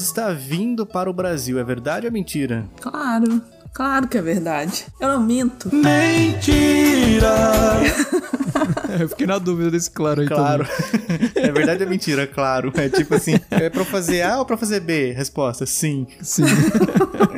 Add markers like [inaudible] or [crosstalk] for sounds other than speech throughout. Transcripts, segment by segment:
Está vindo para o Brasil. É verdade ou é mentira? Claro, claro que é verdade. Eu não minto. Mentira! [laughs] eu fiquei na dúvida desse claro aí Claro. [laughs] é verdade ou é mentira? Claro. É tipo assim, é pra fazer A ou pra fazer B? Resposta, sim. Sim. [laughs]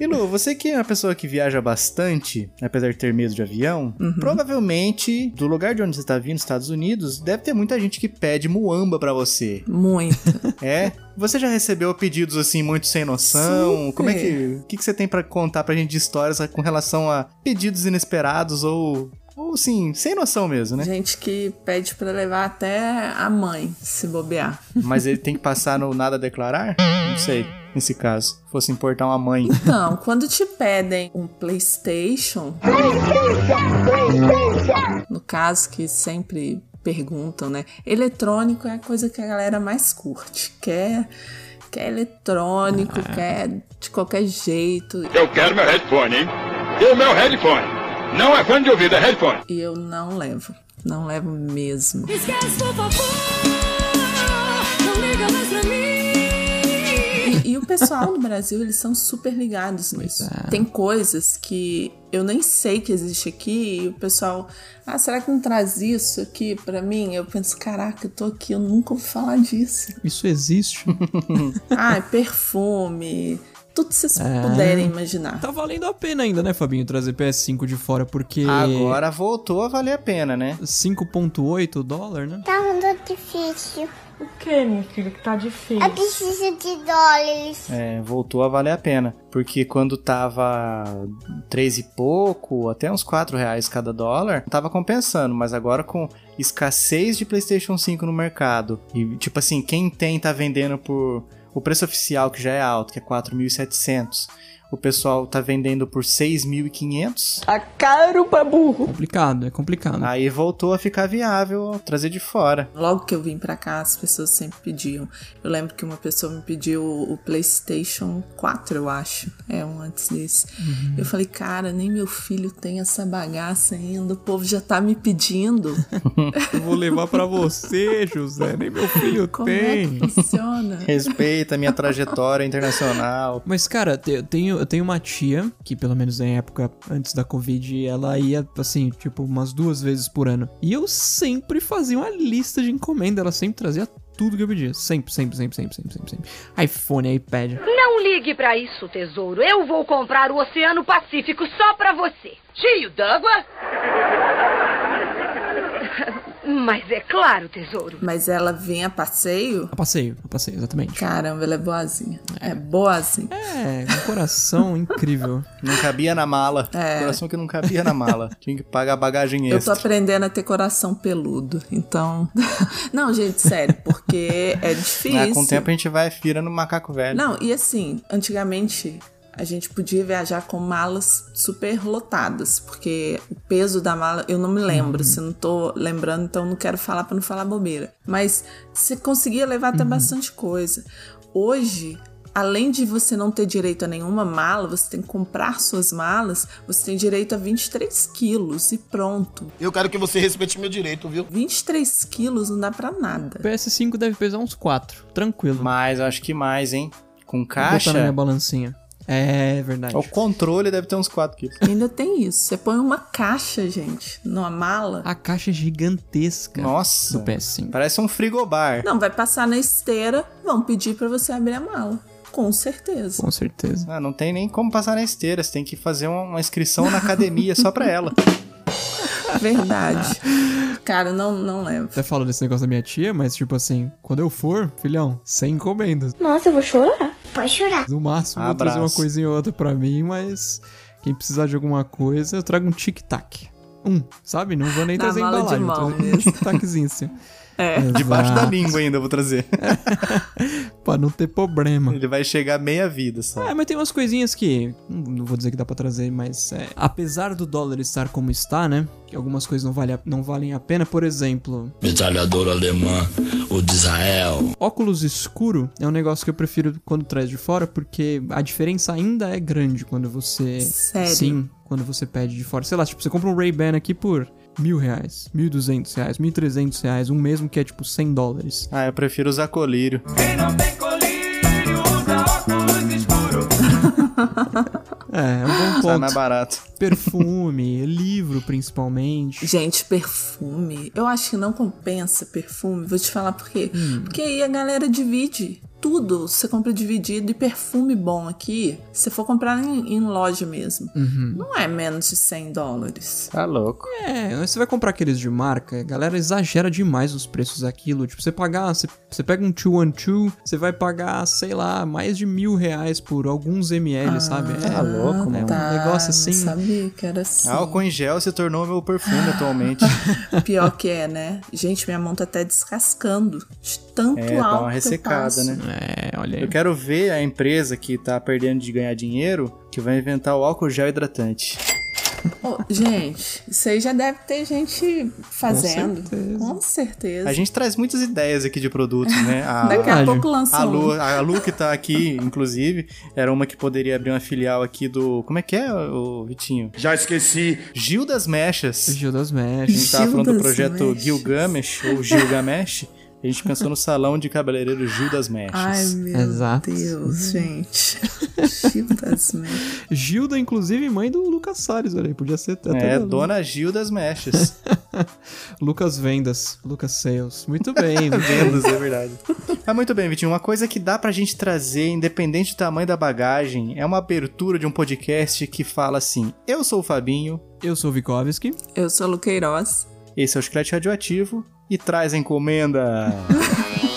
E Lu, você que é uma pessoa que viaja bastante, apesar de ter medo de avião, Uhum. provavelmente, do lugar de onde você tá vindo, Estados Unidos, deve ter muita gente que pede muamba pra você. Muito. É? Você já recebeu pedidos assim, muito sem noção? Super. Como é que. O que, que você tem pra contar pra gente de histórias com relação a pedidos inesperados ou. Ou assim, sem noção mesmo, né? Gente que pede pra levar até a mãe, se bobear. Mas ele tem que passar no nada a declarar? Não sei, nesse caso. Fosse importar uma mãe. Então, quando te pedem um PlayStation, no caso que sempre perguntam, né? Eletrônico é a coisa que a galera mais curte. Quer, quer eletrônico, quer de qualquer jeito. Eu quero meu headphone, hein? E o meu headphone? Não é fone de ouvido, é headphone. E eu não levo. Não levo mesmo. Esquece, por favor. O pessoal no Brasil, eles são super ligados nisso. é. Tem coisas que eu nem sei que existe aqui e o pessoal, ah, será que não traz isso aqui pra mim? Eu penso, caraca, eu tô aqui, eu nunca ouvi falar disso. Isso existe. [laughs] ah, perfume, tudo que vocês É. puderem imaginar. tá valendo a pena ainda, né, Fabinho, trazer PS5 de fora, porque. Agora voltou a valer a pena, né? 5,8 dólar, né? Tá muito difícil. O que, minha filha, que tá difícil? Eu preciso de dólares. É, voltou a valer a pena. Porque quando tava três e pouco, até uns 4 reais cada dólar, tava compensando. Mas agora com escassez de PlayStation 5 no mercado, e tipo assim, quem tem tá vendendo por o preço oficial, que já é alto, que é 4.700. O pessoal tá vendendo por 6.500. Tá caro pra burro. Complicado, é complicado. Aí voltou a ficar viável trazer de fora. Logo que eu vim pra cá, as pessoas sempre pediam. Eu lembro que uma pessoa me pediu o PlayStation 4, eu acho. É um antes desse. Eu falei, cara, nem meu filho tem essa bagaça ainda. O povo já tá me pedindo. [laughs] Eu vou levar pra você, José. Nem meu filho Como é tem. que funciona? Respeita a minha trajetória internacional. Mas, cara, eu tenho, eu tenho uma tia, que pelo menos na época antes da Covid, ela ia, assim, tipo, umas duas vezes por ano. E eu sempre fazia uma lista de encomenda, ela sempre trazia tudo que eu pedia. Sempre, sempre, sempre, sempre, sempre, sempre, sempre. iPhone, iPad. Não ligue pra isso, tesouro. Eu vou comprar o Oceano Pacífico só pra você. Cheio d'água? Mas é claro, tesouro. Mas ela vem a passeio? A passeio, a passeio, exatamente. Caramba, ela é boazinha. É boazinha. É, um coração [laughs] incrível. Não cabia na mala. É. Coração que não cabia na mala. [laughs] Tinha que pagar bagagem Eu tô extra. aprendendo a ter coração peludo, então. [laughs] Não, gente, sério, porque é difícil. Ah, com o tempo a gente vai virando macaco velho. Não, e assim, antigamente a gente podia viajar com malas super lotadas, porque o peso da mala, eu não me lembro, se não tô lembrando, então não quero falar pra não falar bobeira. Mas você conseguia levar até bastante coisa. Hoje, além de você não ter direito a nenhuma mala, você tem que comprar suas malas, você tem direito a 23 quilos e pronto. Eu quero que você respeite meu direito, viu? 23 quilos não dá pra nada. O PS5 deve pesar uns 4, tranquilo. Mas eu acho que mais, hein? Com Vou botar na minha caixa, balancinha. É verdade. o controle deve ter uns 4 quilos. [laughs] Ainda tem isso. Você põe uma caixa, gente, numa mala. A caixa é gigantesca Nossa. do PS5. Parece um frigobar. Não, vai passar na esteira, vão pedir pra você abrir a mala. Com certeza. Com certeza. Ah, não tem nem como passar na esteira. Você tem que fazer uma, uma inscrição na academia só pra ela. [laughs] Verdade. Cara, não, não levo. Até falo desse negócio da minha tia, mas tipo assim, quando eu for, filhão, sem encomendas. Nossa, eu vou chorar. Pode chorar. No máximo, vou trazer uma coisinha ou outra pra mim, mas quem precisar de alguma coisa, eu trago um tic-tac. Um, sabe? Não vou nem Na trazer embalagem, vou mão trazer um tic-taczinho assim. [laughs] É. Debaixo da língua ainda eu vou trazer. [laughs] Pra não ter problema. Ele vai chegar meia vida só. É, mas tem umas coisinhas que. Não não vou dizer que dá pra trazer, mas. é, apesar do dólar estar como está, né? Que algumas coisas não, vale a- não valem a pena. Por exemplo, Metralhadora alemã, o de Israel. óculos escuro é um negócio que eu prefiro quando traz de fora, porque a diferença ainda é grande quando você. Sério? Sim, quando você pede de fora. Sei lá, tipo, você compra um Ray-Ban aqui por mil reais, mil duzentos reais, mil trezentos reais, um mesmo que é tipo cem dólares. Ah, eu prefiro usar colírio. [laughs] Quem não tem colírio usa óculos escuro. é, é um bom ponto. Mais barato. Perfume, [laughs] livro principalmente. Gente, perfume. Eu acho que não compensa perfume. Vou te falar por quê. Hum. Porque aí a galera divide. Tudo você compra dividido e perfume bom aqui, se for comprar em, em loja mesmo, Uhum. não é menos de 100 dólares. Tá louco. É, você vai comprar aqueles de marca, a galera exagera demais os preços daquilo. Tipo, você pagar, você, você pega um 212, você vai pagar, sei lá, mais de mil reais por alguns ml, sabe? É, tá louco, é um Tá, negócio não assim. sabia que era assim. Álcool em gel se tornou meu perfume atualmente. [laughs] Pior que é, né? Gente, minha mão tá até descascando de tanto É, dá álcool uma que eu ressecada, passo. né? É, olha aí. Eu quero ver a empresa que tá perdendo de ganhar dinheiro que vai inventar o álcool gel hidratante. Ô, gente, isso aí já deve ter gente fazendo. certeza. Com certeza. A gente traz muitas ideias aqui de produtos, né? A, [laughs] Daqui a Verdade. pouco lança a um. Lu, a Lu que tá aqui, inclusive, era uma que poderia abrir uma filial aqui do. Como é que é, o Vitinho? Já esqueci. Gil das Mechas. Gil das A Mechas. gente tava Gil falando do projeto Mechas. Gilgamesh, ou Gilgamesh. A gente pensou no salão de cabeleireiro Gil das Mechas. Ai, meu Exato. Deus, gente. Gil das Mechas. Gilda, inclusive, mãe do Lucas Salles, olha aí. Podia ser até é, da- Dona Gil das Mechas. [laughs] Lucas Vendas, Lucas Sales. Muito bem. [laughs] Vendas, é verdade. Mas muito bem, Vitinho. Uma coisa que dá pra gente trazer, independente do tamanho da bagagem, é uma abertura de um podcast que fala assim: Eu sou o Fabinho, Eu sou o Vikovski. Eu sou a Luqueiroz. esse é o Chiclete Radioativo e traz a encomenda. [laughs]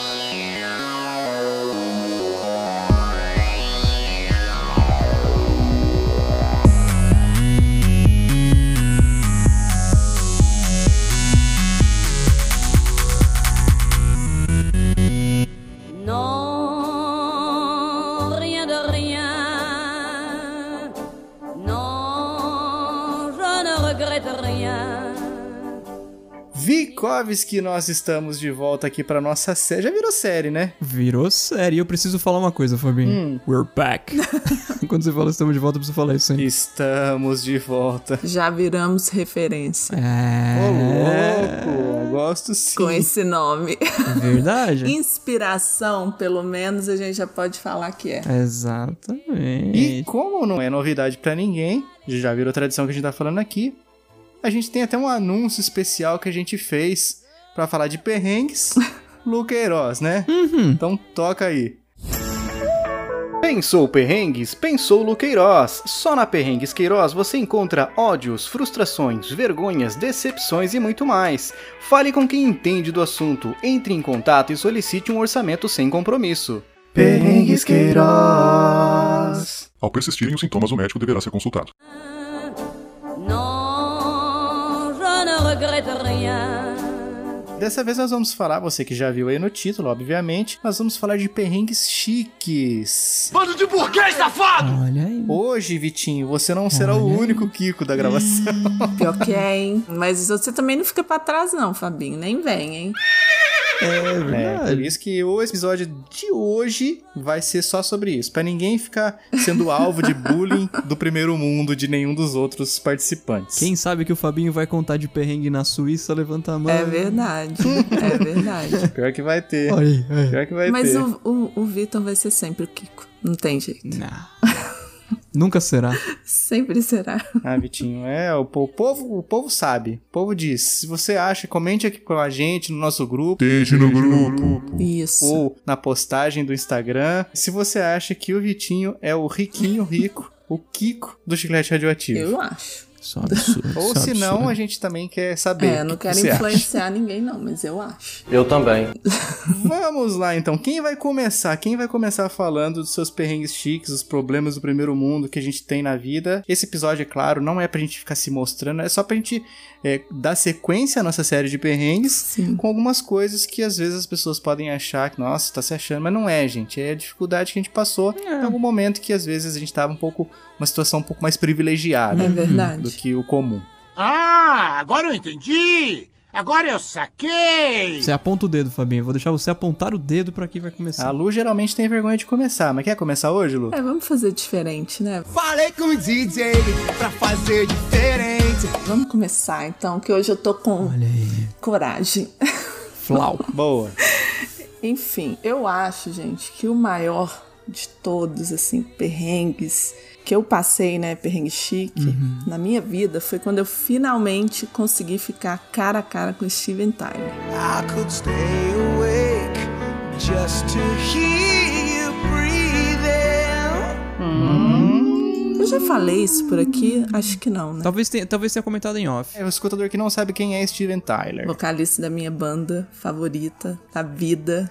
Vikovski, nós estamos de volta aqui pra nossa série. Já virou série, né? Virou série. E eu preciso falar uma coisa, Fabinho. We're back. [laughs] Quando você fala estamos de volta, eu preciso falar isso, hein? Estamos de volta. Já viramos referência Ô, É. louco! Gosto sim. com esse nome. Verdade. [laughs] Inspiração, pelo menos, a gente já pode falar que é. E Exatamente. como não é novidade pra ninguém, já virou tradição que a gente tá falando aqui, a gente tem até um anúncio especial que a gente fez pra falar de perrengues [laughs] Luqueiroz, né? Então toca aí. Pensou perrengues? Pensou Luqueiroz. Só na Perrengues Queiroz você encontra ódios, frustrações, vergonhas, decepções e muito mais. Fale com quem entende do assunto, entre em contato e solicite um orçamento sem compromisso. Perrengues Queiroz. Ao persistirem os sintomas, o médico deverá ser consultado. Regrette rien. Dessa vez nós vamos falar, você que já viu aí no título, obviamente, nós vamos falar de perrengues chiques. Bando de burguês safado! Olha aí. Hoje, Vitinho, você não será o único Kiko da gravação. Pior que é, hein? [laughs] Mas você também não fica pra trás, não, Fabinho. Nem vem, hein? É, por isso que o episódio de hoje vai ser só sobre isso, Pra ninguém ficar sendo alvo de bullying do primeiro mundo de nenhum dos outros participantes. Quem sabe que o Fabinho vai contar de perrengue na Suíça, levanta a mão. É verdade. É verdade. [laughs] Pior que vai ter. Olha aí. Pior que vai Mas ter. o, o, o Vitor vai ser sempre o Kiko. Não tem jeito. Não. Nunca será. [laughs] Sempre será. Ah, Vitinho, é, o, po- o povo, o povo sabe. O povo diz. Se você acha, comente aqui com a gente no nosso grupo. Deixe no grupo. Isso. ou na postagem do Instagram. Se você acha que o Vitinho é o riquinho rico, o Kiko do chiclete radioativo. Eu acho. Só absurdo. Ou só se não, a gente também quer saber. É, não que quero você acha. influenciar ninguém, não, mas eu acho. Eu também. [laughs] Vamos lá então. Quem vai começar? Quem vai começar falando dos seus perrengues chiques, os problemas do primeiro mundo que a gente tem na vida? Esse episódio, é claro, não é pra gente ficar se mostrando, é só pra gente é, dar sequência à nossa série de perrengues Sim. com algumas coisas que às vezes as pessoas podem achar que, nossa, tá se achando, mas não é, gente. É a dificuldade que a gente passou em algum momento que às vezes a gente tava um pouco, uma situação um pouco mais privilegiada É verdade. Do que o comum. Ah, agora eu entendi! Agora eu saquei! Você aponta o dedo, Fabinho. Eu vou deixar você apontar o dedo pra quem vai começar. A Lu geralmente tem vergonha de começar, mas quer começar hoje, Lu? É, vamos fazer diferente, né? Falei com o DJ pra fazer diferente. Vamos começar então, que hoje eu tô com Olha aí. coragem. [laughs] Flau. Boa. Enfim, eu acho, gente, que o maior de todos, assim, perrengues que eu passei, né, perrengue chique, na minha vida, foi quando eu finalmente consegui ficar cara a cara com Steven Tyler. I could stay awake just to hear you breathing. Eu já falei isso por aqui? Acho que não, né? Talvez tenha, talvez tenha comentado em off. É o escutador que não sabe quem é Steven Tyler. Vocalista da minha banda favorita, da vida.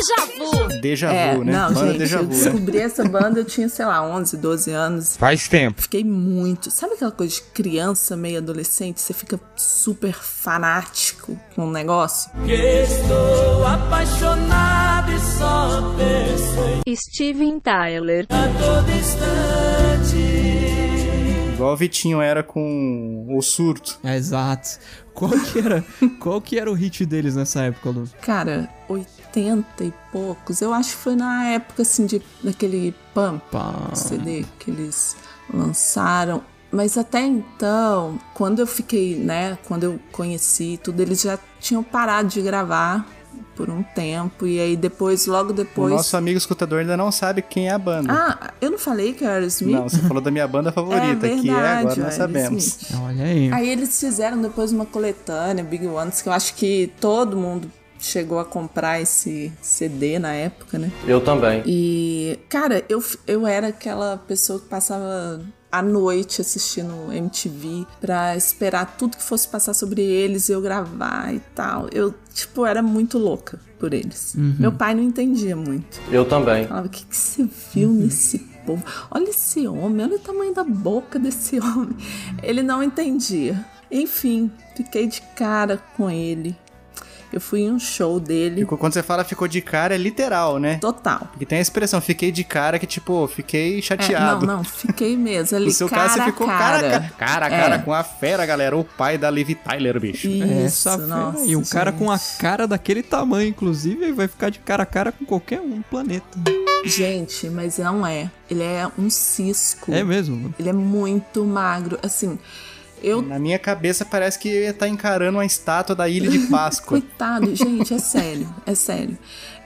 Deja Vu. Deja é, vu, né? não, Banda gente, Deja eu vu, né? descobri essa banda, eu tinha, sei lá, 11, 12 anos. Faz tempo. Fiquei muito. Sabe aquela coisa de criança, meio adolescente? Você fica super fanático com um negócio? Que estou apaixonado e só penso Steven Tyler. a todo instante. Igual o Vitinho era com o surto. É, exato. Qual que era, qual que era o hit deles nessa época, Lu? Cara, 80 e poucos. Eu acho que foi na época, assim, de, daquele Pump Pá. CD que eles lançaram. Mas até então, quando eu fiquei, né, quando eu conheci tudo, eles já tinham parado de gravar por um tempo. E aí depois, logo O depois. nosso amigo escutador ainda não sabe quem é a banda. Ah, eu não falei que era Aerosmith? Não, você falou da minha banda [laughs] favorita, É que é agora verdade, nós sabemos. Aerosmith. Olha aí. Aí eles fizeram depois uma coletânea, Big Ones, que eu acho que todo mundo chegou a comprar esse CD na época, né? Eu também. E, cara, eu, eu era aquela pessoa que passava a noite assistindo MTV pra esperar tudo que fosse passar sobre eles e eu gravar e tal. Eu, tipo, era muito louca por eles. Meu pai não entendia muito. Eu também. Falava, o que, que você viu nesse povo? Olha esse homem, olha o tamanho da boca desse homem. Ele não entendia. Enfim, fiquei de cara com ele. Eu fui em um show dele. Ficou- Quando você fala ficou de cara, é literal, né? Total. Porque tem a expressão, fiquei de cara, que tipo, fiquei É, chateado. não, não, fiquei mesmo [laughs] ali, O seu cara caso você ficou cara. cara a cara, É. cara com a fera, galera. O pai da Liv Tyler, bicho. Isso, Essa fera nossa, aí. O cara com a cara daquele tamanho, inclusive, vai ficar de cara a cara com qualquer um no planeta. Gente, mas não é. Ele é um cisco. É mesmo? Ele é muito magro. Assim, eu Na minha cabeça parece que ele tá encarando uma estátua da Ilha de [laughs] Páscoa. Coitado, gente, é sério, é sério.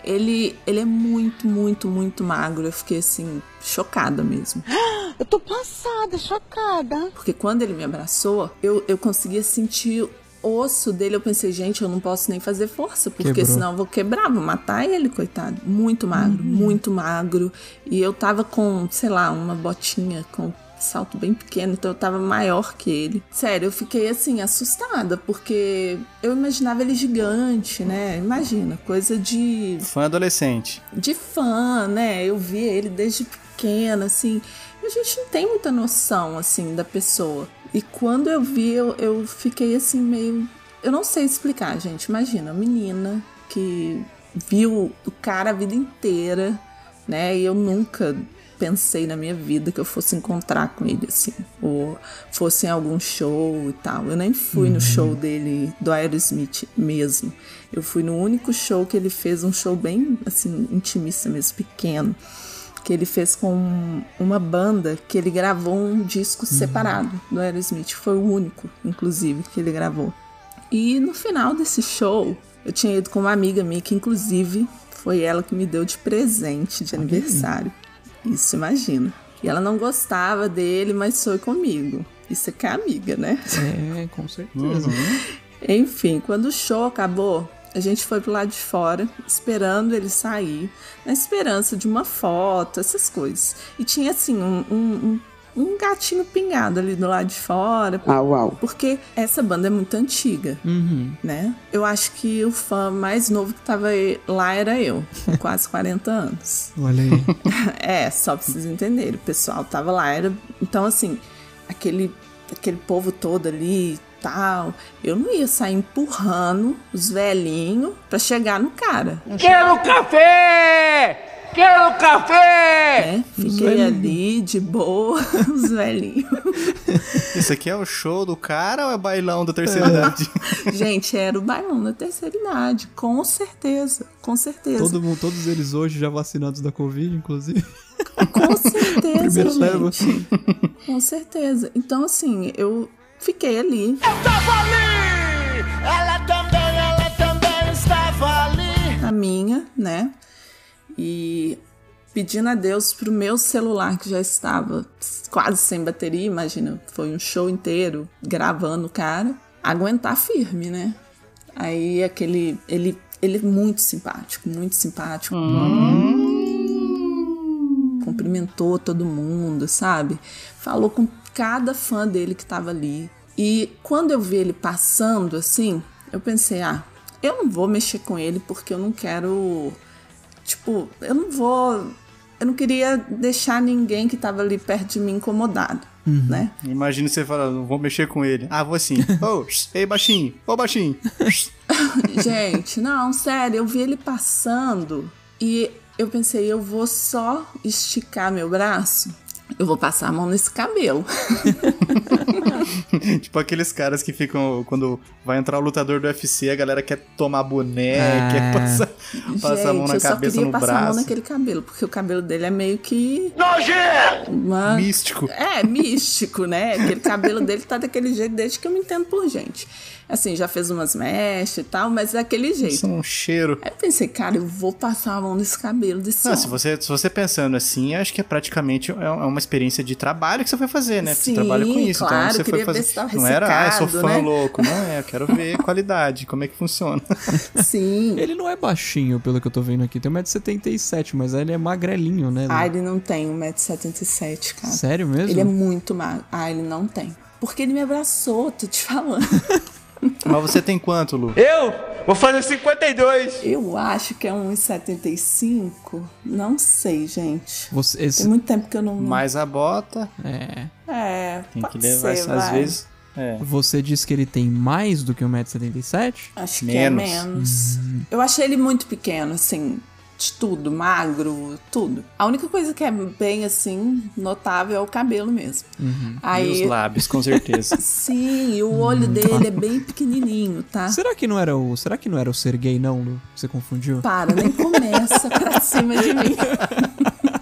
Ele, ele é muito, muito, muito magro. Eu fiquei assim, chocada mesmo. [gasps] Eu tô passada, chocada. Porque quando ele me abraçou, eu, eu conseguia sentir o osso dele. Eu pensei, gente, eu não posso nem fazer força, porque Quebrou. senão eu vou quebrar, vou matar ele, coitado. Muito magro, muito magro. E eu tava com, sei lá, uma botinha com salto bem pequeno, então eu tava maior que ele. Sério, eu fiquei assim, assustada, porque eu imaginava ele gigante, né? Imagina, coisa de Fã adolescente. de fã, né? Eu via ele desde pequena, assim. E a gente não tem muita noção, assim, da pessoa. E quando eu vi, eu, eu fiquei assim, meio. Eu não sei explicar, gente. Imagina, uma menina que viu o cara a vida inteira, né? E eu nunca pensei na minha vida que eu fosse encontrar com ele, assim. Ou fosse em algum show e tal. Eu nem fui no show dele, do Aerosmith mesmo. Eu fui no único show que ele fez, um show bem, assim, intimista mesmo, pequeno. Que ele fez com uma banda que ele gravou um disco separado do Aerosmith. Foi o único, inclusive, que ele gravou. E no final desse show, eu tinha ido com uma amiga minha, que inclusive foi ela que me deu de presente de aniversário. Isso, imagina. E ela não gostava dele, mas foi comigo. Isso é que é amiga, né? É, com certeza. Enfim, quando o show acabou, a gente foi pro lado de fora, esperando ele sair, na esperança de uma foto, essas coisas. E tinha assim, um, um, um- um gatinho pingado ali do lado de fora. Ah, uau. Porque essa banda é muito antiga, Uhum. né? Eu acho que o fã mais novo que tava lá era eu, com quase 40 anos. [laughs] Olha aí. [laughs] É, só pra vocês entenderem. O pessoal tava lá, era. Então, assim, aquele, aquele povo todo ali e tal. Eu não ia sair empurrando os velhinhos pra chegar no cara. Quero café! Quero café! Né? Fiquei ali de boa, [laughs] os velhinhos. Isso aqui é o show do cara ou é bailão da terceira idade? [laughs] Gente, era o bailão da terceira idade, com certeza, com certeza. Todo mundo, todos eles hoje já vacinados da Covid, inclusive. Com certeza, [laughs] Primeira leva. gente. Com certeza. Então, assim, eu fiquei ali. Estava ali! Ela também, ela também estava ali! a minha, né? E pedindo a Deus pro meu celular, que já estava quase sem bateria, imagina, foi um show inteiro gravando o cara, aguentar firme, né? Aí aquele. Ele, ele é muito simpático, muito simpático. Cumprimentou todo mundo, sabe? Falou com cada fã dele que tava ali. E quando eu vi ele passando assim, eu pensei, ah, eu não vou mexer com ele porque eu não quero. Tipo, eu não vou. Eu não queria deixar ninguém que tava ali perto de mim incomodado, né? Imagina você falando, não vou mexer com ele. Ah, vou assim. [laughs] Ô, ei, baixinho. Ô, baixinho. [laughs] Gente, não, sério, eu vi ele passando e eu pensei, eu vou só esticar meu braço, eu vou passar a mão nesse cabelo. [laughs] tipo aqueles caras que ficam. Quando vai entrar o lutador do UFC, a galera quer tomar boné, Ah. quer passar, passar a mão na eu só cabeça, queria no passar a mão braço. naquele cabelo, porque o cabelo dele é meio que. Nojento! Uma... Místico. É, místico, né? Aquele cabelo dele tá daquele jeito desde que eu me entendo por gente. Assim, já fez umas mechas e tal, mas é daquele jeito. Isso é um cheiro. Aí eu pensei, cara, eu vou passar a mão nesse cabelo desse Não, homem. se você, se você pensando assim, acho que é praticamente é é uma experiência de trabalho que você foi fazer, né? Sim, você trabalha com isso, claro, então você foi fazer. não era, ah, eu sou fã né? louco. Não é, eu quero ver [laughs] qualidade, como é que funciona. [laughs] Sim. Ele não é baixinho, pelo que eu tô vendo aqui. Tem 1,77m, mas ele é magrelinho, né? Ah, ele não tem 1,77m, cara. Sério mesmo? Ele é muito magro. Ah, ele não tem. Porque ele me abraçou, tô te falando. [laughs] [laughs] Mas você tem quanto, Lu? Eu vou fazer 52. Eu acho que é 1,75. Não sei, gente. Você, Tem esse... muito tempo que eu não. Mais a bota, É. É, tem pode que levar ser, às vai. vezes. É. Você disse que ele tem mais do que 1,77m? Acho que Menos. é menos. Eu achei ele muito pequeno, assim, de tudo, magro, tudo. A única coisa que é bem, assim, notável é o cabelo mesmo. E Aí, os lábios, com certeza. [laughs] sim, e o olho dele é bem pequenininho, tá? Será que não era o. Será que não era o Sergei, não, Lu? Você confundiu? Para, nem começa pra [laughs] cima de mim. [laughs]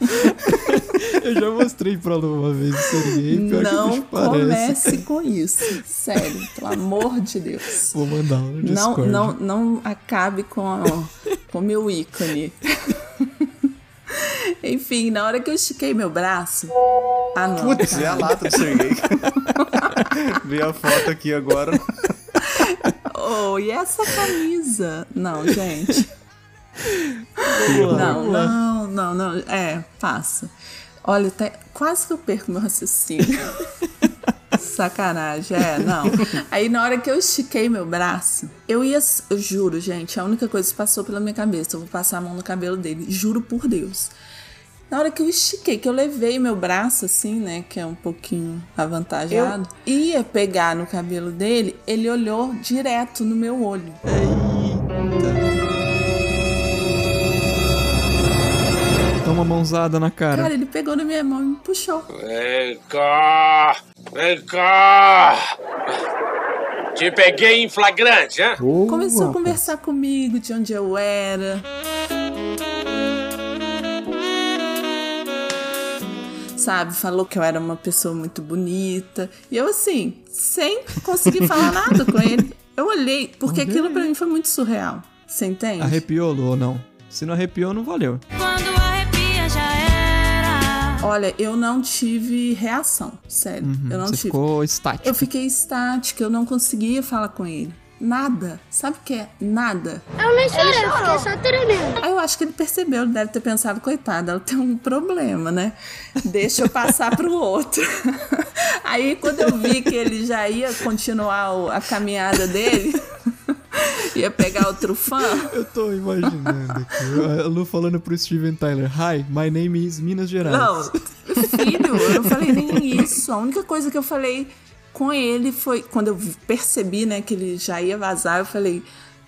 Eu já mostrei pra Lu uma vez o Sergei. Não comece com isso. Sério, pelo amor de Deus. Vou mandar Não, Discord. não, não acabe com o meu ícone. [laughs] Enfim, na hora que eu estiquei meu braço. Ah, não. Putz, é a lata do Sergei. [laughs] Vi a foto aqui agora. Oh, e essa camisa? Não, gente. Não, não, não, não. É, passa. Olha, até, quase que eu perco meu raciocínio. [laughs] Sacanagem, é, não. [laughs] Aí na hora que eu estiquei meu braço, eu ia, eu juro, gente, a única coisa que passou pela minha cabeça, eu vou passar a mão no cabelo dele, juro por Deus. Na hora que eu estiquei, que eu levei meu braço assim, né, que é um pouquinho avantajado, ia pegar no cabelo dele, ele olhou direto no meu olho. Toma uma mãozada na cara. Cara, ele pegou na minha mão e me puxou. Cá! Vem cá! Te peguei em flagrante, hein? Começou a conversar comigo de onde eu era. Sabe, falou que eu era uma pessoa muito bonita. E eu, assim, sem conseguir falar [laughs] nada com ele. Eu olhei, porque aquilo pra mim foi muito surreal. Você entende? Arrepiou, Lu, ou não? Se não arrepiou, não valeu. Quando. Olha, eu não tive reação. Sério, eu não Uhum. Você tive. ficou estático. Eu fiquei estática, eu não conseguia falar com ele. Nada. Sabe o que é? Nada. Eu nem chorei, eu fiquei só tremendo. Aí eu acho que ele percebeu, ele deve ter pensado, coitada, ela tem um problema, né? Deixa eu passar pro outro. [laughs] Aí quando eu vi que ele já ia continuar a caminhada dele, ia pegar outro fã, [laughs] Eu tô imaginando aqui. A Lu falando pro Steven Tyler: Hi, my name is Minas Gerais. Não, filho, eu não falei nem isso. A única coisa que eu falei com ele foi quando eu percebi, né, que ele já ia vazar, eu falei,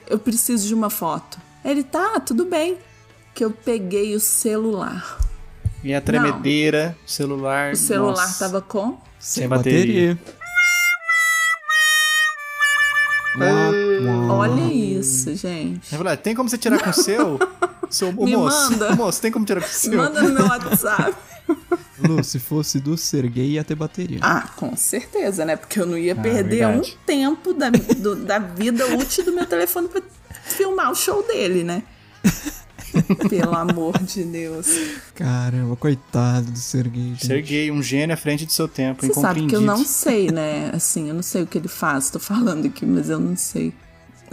eu preciso de uma foto. Ele tá, tudo bem. Que eu peguei o celular. E a tremedeira, o celular. O celular nossa, tava com sem bateria. Olha isso, gente. "Ah, tem como você tirar com o seu? seu ô, Me moço, manda. moço, tem como tirar com o seu? Manda no meu WhatsApp. Lu, se fosse do Sergei, ia ter bateria. Ah, com certeza, né? Porque eu não ia perder Ah, verdade. um tempo da, do- da vida útil do meu telefone pra filmar o show dele, né? [laughs] Pelo amor de Deus. Caramba, coitado do Sergei. gente. Sergei, um gênio à frente de seu tempo, Você sabe que eu não sei, né? Assim, eu não sei o que ele faz. Tô falando aqui, mas eu não sei.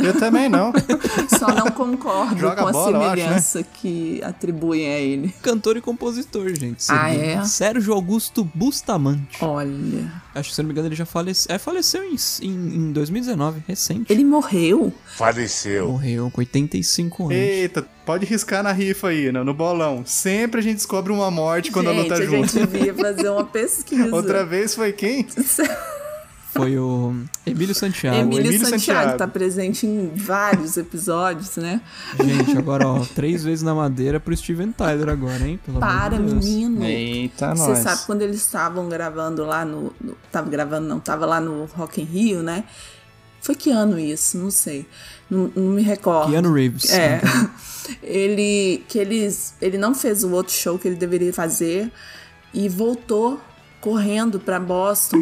Eu também não. [laughs] Só não concordo Joga com a bola, eu acho, né? semelhança que atribuem a ele. Cantor e compositor, gente. Ah, é? Sérgio Augusto Bustamante. Olha. Acho que, se eu não me engano, ele já faleceu. É, faleceu em, em, em 2019, recente. Ele morreu? Faleceu. Morreu com 85 anos. Eita, pode riscar na rifa aí, né, no bolão. Sempre a gente descobre uma morte quando a gente, Lu tá a junto. gente devia fazer uma [laughs] pesquisa. Outra vez foi quem? [laughs] Foi o Emílio Santiago. Emílio, Emílio Santiago, Santiago. tá presente em vários episódios, né? Gente, [laughs] agora, ó, três vezes na madeira pro Steven Tyler agora, hein? Pelo Para, amor de Deus. menino. Eita, Você nós. sabe quando eles estavam gravando lá no, no. Tava gravando, não, tava lá no Rock in Rio, né? Foi que ano isso? Não sei. Não, não me recordo. Keanu Reeves. É. [laughs] ele. Que eles. Ele não fez o outro show que ele deveria fazer e voltou correndo pra Boston.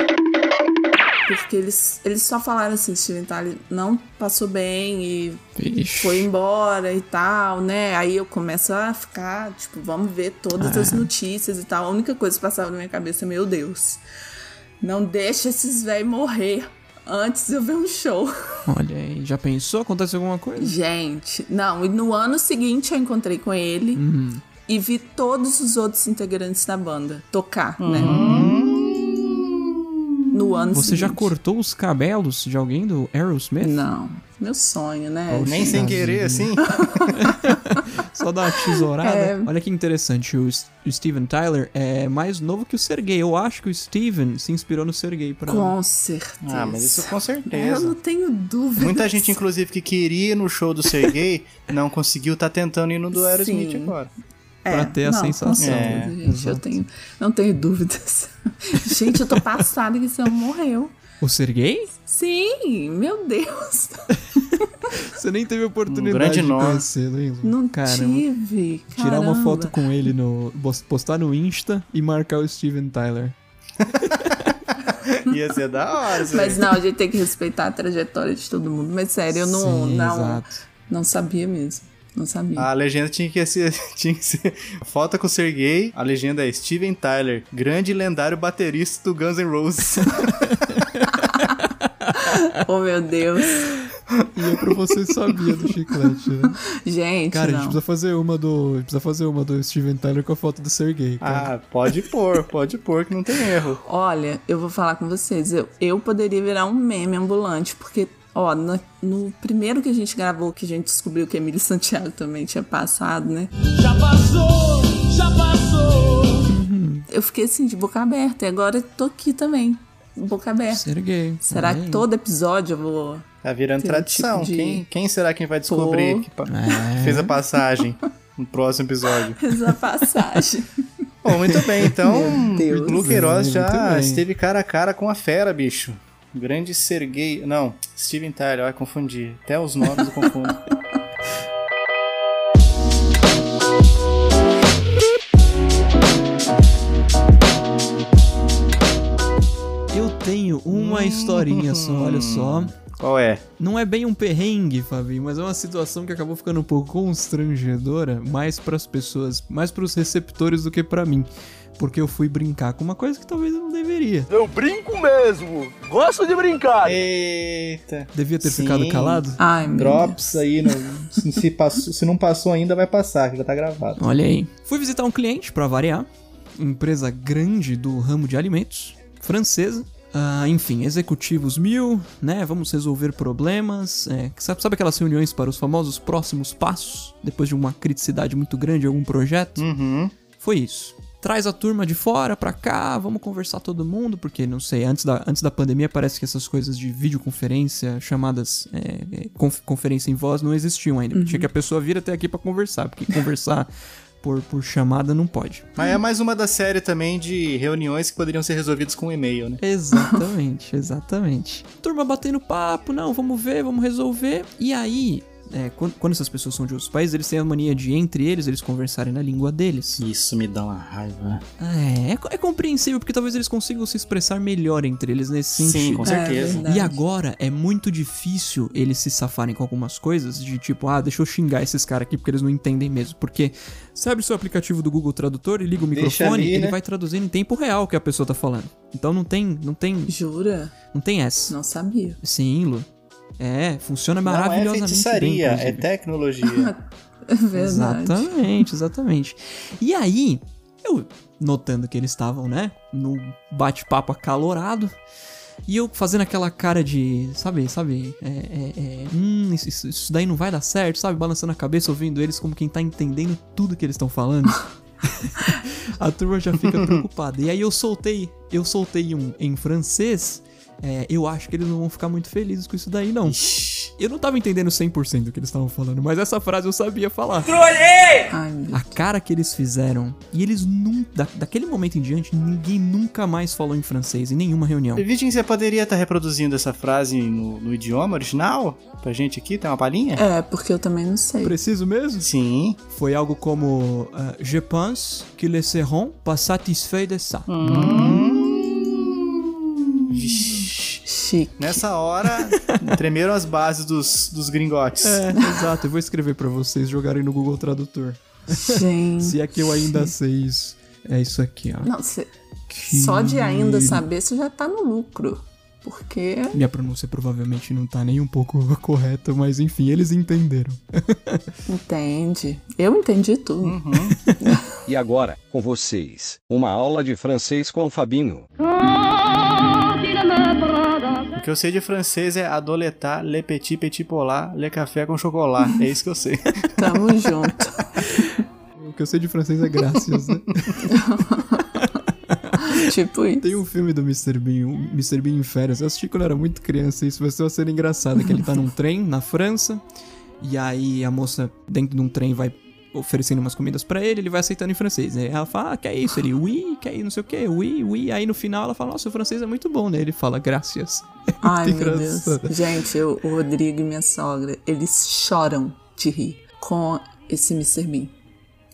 Porque eles, eles só falaram assim, Steven Tyler não passou bem e Vixe. foi embora e tal, né? Aí eu começo a ficar, tipo, vamos ver todas as notícias e tal. A única coisa que passava na minha cabeça, meu Deus, não deixa esses velhos morrer antes de eu ver um show. [laughs] Olha aí, já pensou? Acontece alguma coisa? Gente, não, e no ano seguinte eu encontrei com ele Uhum. e vi todos os outros integrantes da banda tocar, né? No ano Você já seguinte. cortou os cabelos de alguém do Aerosmith? Não, meu sonho, né? Poxa. Nem sem querer, assim. [laughs] Só dá uma tesourada. É. Olha que interessante, o, Steven Tyler é mais novo que o Sergei. Eu acho que o Steven se inspirou no Sergei pra... Com certeza. Ah, mas isso com Eu certeza. não tenho dúvida. Muita gente, inclusive, que queria ir no show do Sergei, não conseguiu, tá tentando ir no do Aerosmith Sim. agora. Pra ter a não, com sensação. certeza, É, gente, eu tenho, não tenho dúvidas. [laughs] gente, eu tô passada que esse homem morreu. O Sergei? Sim, meu Deus. [laughs] Você nem teve a oportunidade Um de hein? Lu? Não Caramba. tive. Tirar uma caramba. foto com ele no. postar no Insta e marcar o Steven Tyler. [laughs] Ia ser da hora, Zé. Mas não, a gente tem que respeitar a trajetória de todo mundo. Mas sério, eu não, Sim, não, exato. não sabia mesmo. Não sabia. A legenda tinha que ser, [laughs] tinha que ser foto com o Sergei. A legenda é Steven Tyler, grande e lendário baterista do Guns N' Roses. [laughs] Oh, meu Deus. E é pra você sabia do chiclete, né? Gente, Cara, a gente não. precisa fazer uma do. Precisa fazer uma do Steven Tyler com a foto do Sergei, cara. ah, pode pôr, pode pôr que não tem erro. Olha, eu vou falar com vocês. Eu, eu poderia virar um meme ambulante, porque, ó, no, no primeiro que a gente gravou, que a gente descobriu que Emílio Santiago também tinha passado, né? Já passou, já passou. Eu fiquei assim, de boca aberta. E agora eu tô aqui também, boca aberta. Será que todo episódio eu vou. Tá virando Tem um tradição. tipo de- quem, quem será quem vai descobrir Pô. que pa- É. [laughs] fez a passagem no próximo episódio? [laughs] essa passagem? Bom, muito bem, então Meu Deus. o Lu Queiroz Muito já esteve cara a cara com a fera, bicho. Grande Sergei. Não, Steven Tyler, vai confundir. Até os nomes eu confundo. [laughs] Eu tenho uma historinha só, olha só. Qual é? Não é bem um perrengue, Fabinho, mas é uma situação que acabou ficando um pouco constrangedora, mais pras pessoas, mais pros receptores do que pra mim. Porque eu fui brincar com uma coisa que talvez eu não deveria. Eu brinco mesmo. Gosto de brincar. Eita. Devia ter Sim. ficado calado? Ai, meu Drops aí, no, se, passou- se não passou ainda, vai passar, que já tá gravado. Olha aí. Fui visitar um cliente, pra variar. Empresa grande do ramo de alimentos, francesa. Ah, enfim, executivos mil, né? Vamos resolver problemas. É, sabe, sabe aquelas reuniões para os famosos próximos passos? Depois de uma criticidade muito grande em algum projeto? Uhum. Foi isso. Traz a turma de fora pra cá, vamos conversar todo mundo, porque não sei, antes da, antes da pandemia parece que essas coisas de videoconferência, chamadas é, é, conf- conferência em voz não existiam ainda. Tinha que a pessoa vir até aqui pra conversar, porque conversar [laughs] por, por chamada não pode. Mas é mais uma da série também de reuniões que poderiam ser resolvidas com um e-mail, né? Exatamente, [laughs] exatamente. Turma batendo papo, não, vamos ver, vamos resolver. E aí, é, quando, quando essas pessoas são de outros países, eles têm a mania de, entre eles, eles conversarem na língua deles. Isso me dá uma raiva. É, é, é compreensível, porque talvez eles consigam se expressar melhor entre eles nesse Sim, sentido. com certeza. verdade. E agora é muito difícil eles se safarem com algumas coisas, de tipo, ah, deixa eu xingar esses caras aqui porque eles não entendem mesmo. Porque sabe o seu aplicativo do Google Tradutor e liga o microfone, ali, ele né? vai traduzir em tempo real o que a pessoa tá falando. Então não tem, não tem, Jura? não tem essa. Não sabia. Sim, Lu. É, funciona Não é maravilhosamente bem. feitiçaria, é tecnologia. [laughs] É verdade. Exatamente, exatamente. E aí, eu notando que eles estavam, né, no bate-papo acalorado, e eu fazendo aquela cara de, sabe, sabe, é, é, é, hum, isso, isso- isso daí não vai dar certo, sabe, balançando a cabeça, ouvindo eles como quem tá entendendo tudo que eles estão falando. [laughs] a turma já fica preocupada. E aí eu soltei, eu soltei um em francês. É, eu acho que eles não vão ficar muito felizes com isso daí, não. Eu não tava entendendo 100% do que eles estavam falando, mas essa frase eu sabia falar. Meu A cara que eles fizeram. E eles nunca. Da, daquele momento em diante, ninguém nunca mais falou em francês em nenhuma reunião. Vitinho, você poderia estar reproduzindo essa frase no, no idioma original? Pra gente aqui, tem uma palhinha? É, porque eu também não sei. Preciso mesmo? Sim. Foi algo como. ah, Je pense que les seront pas satisfaits de ça. Chique. Nessa hora, [laughs] tremeram as bases dos, dos gringotes. É, exato. Eu vou escrever pra vocês jogarem no Google Tradutor. Gente. Se é que eu ainda sei isso. É isso aqui, ó. Não, cê- só de ainda saber, você já tá no lucro. Porque. Minha pronúncia provavelmente não tá nem um pouco [laughs] correta, mas enfim, eles entenderam. [laughs] Entende. Eu entendi tudo. Uhum. E agora, com vocês, uma aula de francês com o Fabinho. O que eu sei de francês é adoletar, le petit, petit polar, le café com chocolate. É isso que eu sei. [laughs] Tamo junto. O que eu sei de francês é graças, né? [laughs] tipo isso. Tem um filme do Mr. Bean, o Mr. Bean em férias. Eu assisti quando eu era muito criança. Isso vai ser uma cena engraçada. Que ele tá num trem na França. E aí a moça dentro de um trem vai oferecendo umas comidas pra ele. Ele vai aceitando em francês. Aí ela fala, ah, que é isso? Ele, oui, que é isso, não sei o que, oui, oui. Aí no final ela fala, nossa, o francês é muito bom, né? Ele fala, graças. [laughs] Ai, Muito meu Deus. Gente, eu- o Rodrigo e minha sogra, eles choram de rir com esse Mr. Bean.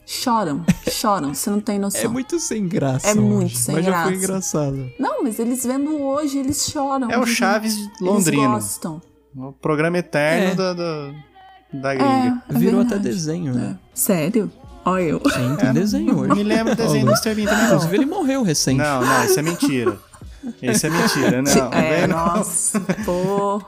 Choram, choram, você não tem noção. É muito sem graça. É muito hoje, sem mas já foi graça. engraçado. Não, mas eles vendo hoje, eles choram. É o Eles- Chaves Eles londrino. gostam. O programa eterno É. da, da, da gringa. É, é Virou até verdade. desenho, né? Sério? Olha eu. Sim, tem desenho hoje. Me lembro do desenho do Mr. Bean também. Inclusive ele morreu recente. Não, não, isso é mentira. Isso é mentira, não. é, não. nossa, pô.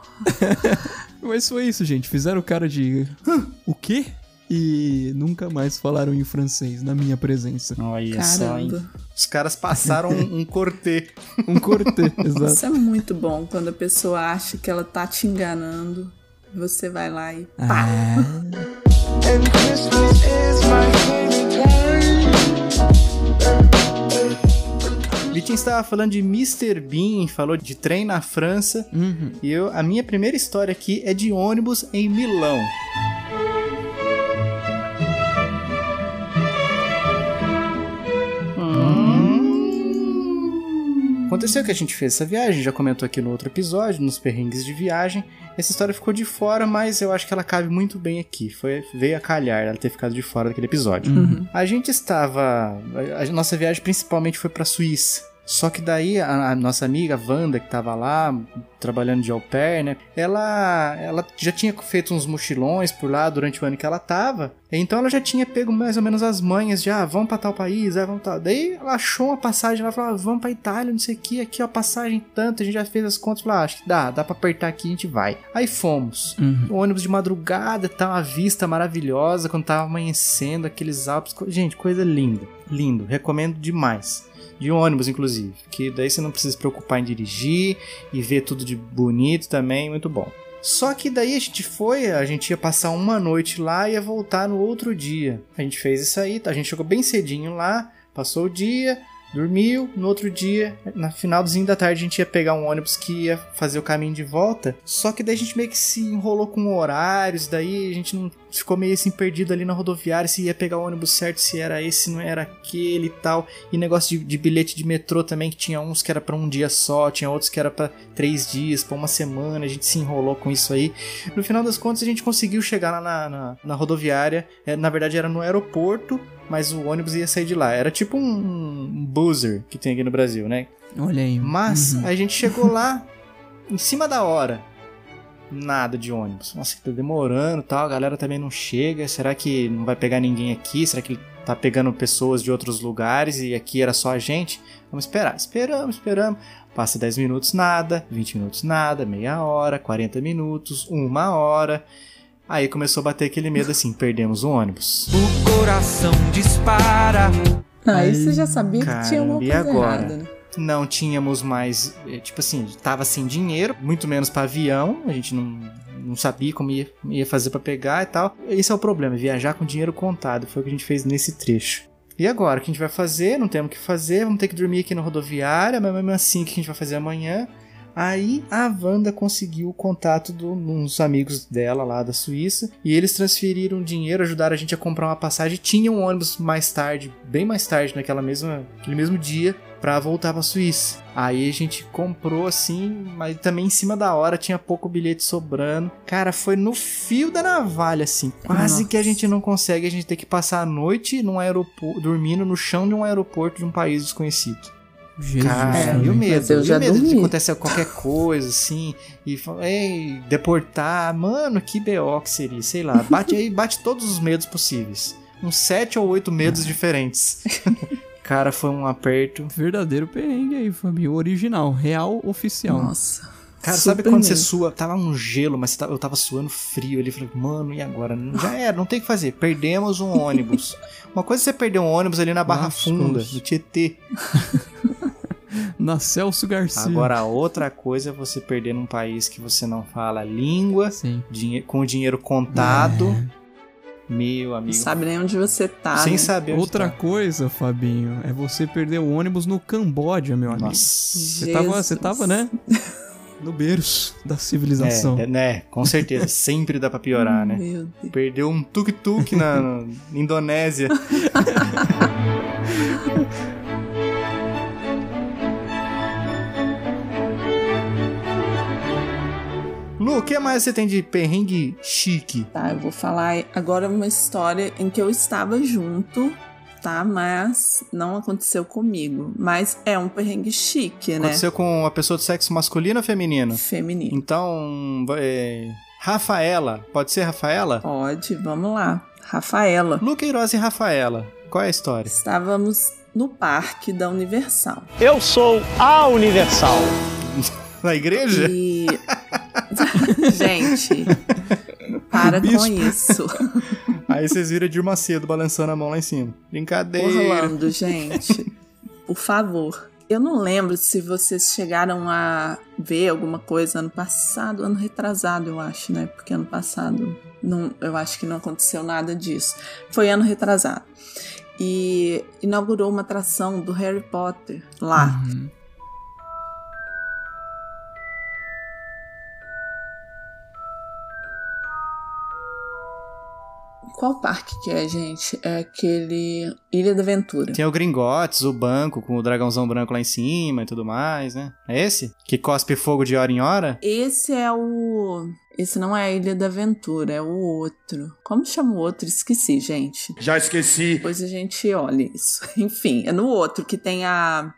[laughs] Mas foi isso, gente. Fizeram o cara de. "Hã? O quê? E nunca mais falaram em francês na minha presença. Olha só, hein? Os caras passaram um, um cortê. Um cortê, exato. [laughs] Isso é muito bom quando a pessoa acha que ela tá te enganando. Você vai lá e pá. Ah, favorite Vitinho estava falando de Mr. Bean, falou de trem na França. uhum. E eu, a minha primeira história aqui é de ônibus em Milão. Aconteceu que a gente fez essa viagem, já comentou aqui no outro episódio, nos perrengues de viagem. Essa história ficou de fora, mas eu acho que ela cabe muito bem aqui. Foi, veio a calhar ela ter ficado de fora daquele episódio. A gente estava. A, a nossa viagem principalmente foi pra Suíça. Só que daí a, a nossa amiga Wanda, que tava lá trabalhando de au pair, né? Ela, ela já tinha feito uns mochilões por lá durante o ano que ela tava. Então ela já tinha pego mais ou menos as manhas de, ah, vamos pra tal país, ah, vamos tal. Daí ela achou uma passagem lá, falou, ah, vamos pra Itália, não sei o que, aqui ó, passagem tanto, a gente já fez as contas, falou, ah, acho que dá, dá pra apertar aqui, a gente vai. Aí fomos. Uhum. O ônibus de madrugada, tá uma vista maravilhosa, quando tava amanhecendo, aqueles Alpes. Gente, coisa linda. Lindo. Recomendo demais. De ônibus, inclusive. Que daí você não precisa se preocupar em dirigir e ver tudo de bonito também, muito bom. Só que daí a gente foi, a gente ia passar uma noite lá e ia voltar no outro dia. A gente fez isso aí, a gente chegou bem cedinho lá, passou o dia, Dormiu, no outro dia, na finalzinho da tarde, a gente ia pegar um ônibus que ia fazer o caminho de volta. Só que daí a gente meio que se enrolou com horários, daí a gente não ficou meio assim perdido ali na rodoviária se ia pegar o ônibus certo, se era esse, se não era aquele e tal. E negócio de, de bilhete de metrô também, que tinha uns que era para um dia só, tinha outros que era para três dias, para uma semana. A gente se enrolou com isso aí. No final das contas, a gente conseguiu chegar lá na, na, na rodoviária. É, na verdade, era no aeroporto mas o ônibus ia sair de lá. Era tipo um, buzzer que tem aqui no Brasil, né? Olha aí. Mas Uhum. a gente chegou lá [laughs] em cima da hora. Nada de ônibus. Nossa, tá demorando e tal. A galera também não chega. Será que não vai pegar ninguém aqui? Será que ele tá pegando pessoas de outros lugares e aqui era só a gente? Vamos esperar. Esperamos, esperamos. Passa 10 minutos, nada. 20 minutos, nada. Meia hora, 40 minutos, uma hora. Aí começou a bater aquele medo assim: perdemos o ônibus. O coração dispara. Aí você já sabia que tinha e coisa agora? errada, né? Não tínhamos mais, eh, tipo assim, tava sem dinheiro, muito menos para avião, a gente não, não sabia como ia, ia fazer para pegar e tal. Esse é o problema, viajar com dinheiro contado, foi o que a gente fez nesse trecho. E agora, o que a gente vai fazer? Não temos o que fazer, vamos ter que dormir aqui na rodoviária, mas mesmo assim, o que a gente vai fazer amanhã? Aí a Wanda conseguiu o contato de uns amigos dela lá da Suíça e eles transferiram dinheiro, ajudaram a gente a comprar uma passagem. Tinha um ônibus mais tarde, bem mais tarde, naquela mesma, aquele mesmo dia, pra voltar pra Suíça. Aí a gente comprou assim, mas também em cima da hora tinha pouco bilhete sobrando. Cara, foi no fio da navalha, assim. Quase Nossa. que a gente não consegue, a gente tem que passar a noite num aeroporto, dormindo no chão de um aeroporto de um país desconhecido. Jesus. Cara, É, e o medo? eu E já o medo de acontecer qualquer coisa, assim, e fala, ei, deportar, mano, que BO que seria, sei lá, bate aí, bate todos os medos possíveis. Uns sete ou oito medos diferentes. [laughs] Cara, foi um aperto. Verdadeiro perrengue aí, Fabinho. Original, real, oficial. Nossa. Cara, sabe Super quando você mesmo. sua? Tava um gelo, mas eu tava suando frio ali. Falei, mano, e agora? Já era, não tem o que fazer. Perdemos um ônibus. [laughs] Uma coisa é você perder um ônibus ali na Barra Lascou. Funda, no Tietê. [laughs] [laughs] Na Celso Garcia. Agora, outra coisa é você perder num país que você não fala língua, Sim. dinhe- com o dinheiro contado. Meu Não amigo. sabe nem onde você tá. sem né? saber onde Outra tá. coisa, Fabinho, é você perder o ônibus no Camboja, meu amigo. Nossa. Você tava, você tava, né? [laughs] No berço da civilização. É, é, né? Com certeza. [laughs] Sempre dá pra piorar, né? Meu Deus. Perdeu um tuk-tuk na, na Indonésia. Lu, o que mais você tem de perrengue chique? Tá, eu vou falar agora uma história em que eu estava junto, tá? Mas não aconteceu comigo. Mas é um perrengue chique, né? Aconteceu com uma pessoa do sexo masculino ou feminino? Feminino. Então, é... Rafaela. Pode ser Rafaela? Pode, vamos lá. Rafaela. Lu Queiroz e Rafaela. Qual é a história? Estávamos no parque da Universal. Eu sou a Universal. [laughs] Na igreja? E. [laughs] Gente, para com isso. [laughs] Aí vocês viram Edir Macedo balançando a mão lá em cima. Brincadeira. Orlando, gente. Por favor. Eu não lembro se vocês chegaram a ver alguma coisa ano passado, ano retrasado, eu acho, né? Porque ano passado não, eu acho que não aconteceu nada disso. Foi ano retrasado. E inaugurou uma atração do Harry Potter lá. Uhum. Qual parque que é, gente? É aquele Ilha da Aventura. Tem o Gringotes, o banco com o dragãozão branco lá em cima e tudo mais, né? É esse? Que cospe fogo de hora em hora? Esse é o. Esse não é a Ilha da Aventura, é o outro. Como chama o outro? Esqueci, gente. Já esqueci. Depois a gente olha isso. [laughs] Enfim, é no outro que tem a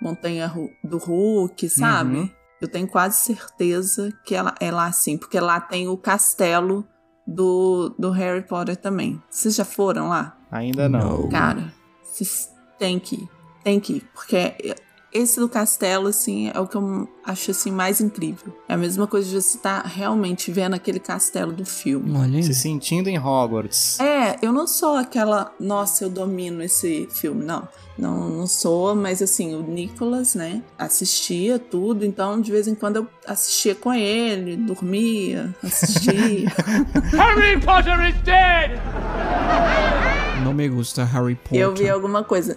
montanha do Hulk, sabe? Uhum. Eu tenho quase certeza que ela é lá sim, porque lá tem o castelo do, do Harry Potter também. Vocês já foram lá? Ainda não. Cara, vocês têm que ir. Tem que ir. Porque esse do castelo, assim, é o que eu acho, assim, mais incrível. É a mesma coisa de você estar realmente vendo aquele castelo do filme. Olha. Se sentindo em Hogwarts. É, eu não sou aquela, nossa, eu domino esse filme, não. Não, não sou, mas assim, o Nicolas, né, assistia tudo, então de vez em quando eu assistia com ele, dormia, assistia. [laughs] Harry Potter is dead! Não me gusta Harry Potter. eu vi alguma coisa.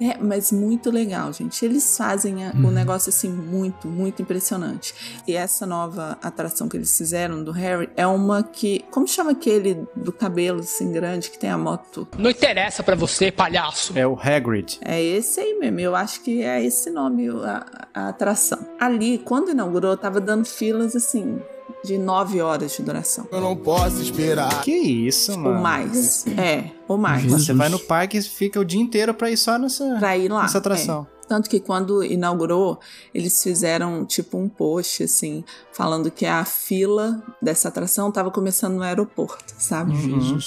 É, mas muito legal, gente. Eles fazem a, Uhum. o negócio assim muito, muito impressionante. E essa nova atração que eles fizeram do Harry é uma que. Como chama aquele do cabelo assim grande que tem a moto? Não interessa pra você, palhaço. É o Hagrid. É esse aí mesmo. Eu acho que é esse nome a, a atração. Ali, quando inaugurou, tava dando filas assim. De nove horas de duração. Eu não posso esperar. Que isso, Ou mano. mais. É, ou mais. Jesus. Você vai no parque e fica o dia inteiro pra ir só nessa, Pra ir lá. nessa atração. é. Tanto que quando inaugurou, eles fizeram tipo um post, assim, falando que a fila dessa atração tava começando no aeroporto, sabe? Uhum.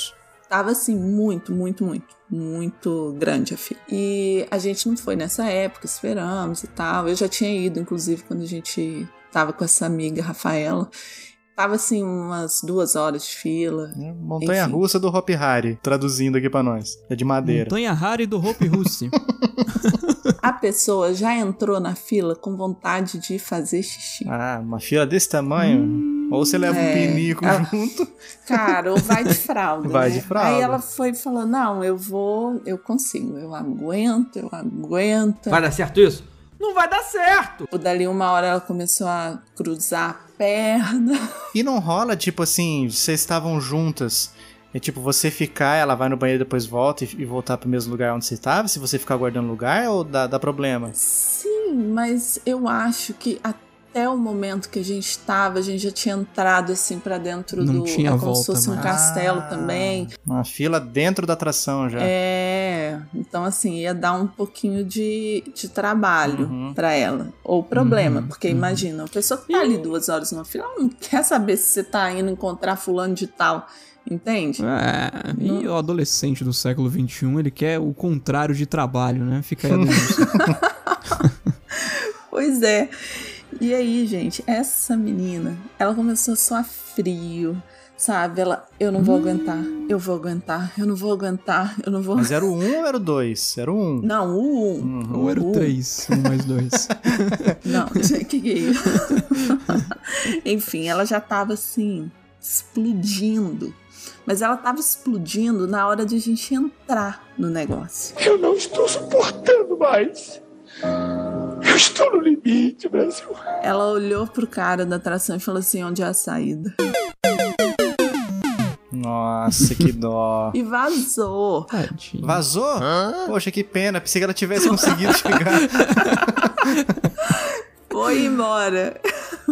Tava assim, muito, muito, muito, muito grande a fila. E a gente não foi nessa época, esperamos e tal. Eu já tinha ido, inclusive, quando a gente tava com essa amiga, Rafaela. Tava assim, umas duas horas de fila. Montanha Enfim. russa do Hop Harry, traduzindo aqui pra nós. É de madeira. Montanha Harry do Hope Russi. [laughs] A pessoa já entrou na fila com vontade de fazer xixi. Ah, uma fila desse tamanho? Ou você leva um É. pinico Ah. junto. Cara, ou vai de fralda. Vai né? de fralda. Aí ela foi e falou: Não, eu vou, eu consigo, eu aguento, eu aguento. Vai dar certo isso? Não vai dar certo! Dali uma hora ela começou a cruzar a perna. E não rola, tipo assim, vocês estavam juntas. É tipo, você ficar, ela vai no banheiro depois volta e, e voltar pro mesmo lugar onde você estava? Se você ficar guardando lugar ou dá, dá problema? Sim, mas eu acho que até o momento que a gente tava, a gente já tinha entrado assim pra dentro Não do. tinha é como volta se fosse um castelo Ah. também. Uma fila dentro da atração já. É, então assim, ia dar um pouquinho de, de trabalho Uhum. pra ela. Ou problema, Uhum, porque uhum. imagina, a pessoa que tá ali duas horas numa fila, ela não quer saber se você tá indo encontrar fulano de tal, entende? É, e o adolescente do século XXI, ele quer o contrário de trabalho, né? Fica aí a. [laughs] Pois é. E aí, gente, essa menina, ela começou só a frio, sabe? Ela, eu não vou aguentar, eu vou aguentar, eu não vou aguentar, eu não vou. Mas era o 1 ou era o 2? Era o 1. Não, o 1. Uhum. Ou era o Uh. 3, 1 mais 2. [laughs] Não, que que é isso? [laughs] Enfim, ela já tava assim, explodindo. Mas ela tava explodindo na hora de a gente entrar no negócio. Eu não estou suportando mais. Eu estou no limite, Brasil. Ela olhou pro cara da atração e falou assim: onde é a saída? Nossa, que [laughs] dó. E vazou. Tadinho. Vazou? Poxa, que pena. Pensei que ela tivesse conseguido chegar. [laughs] Foi embora.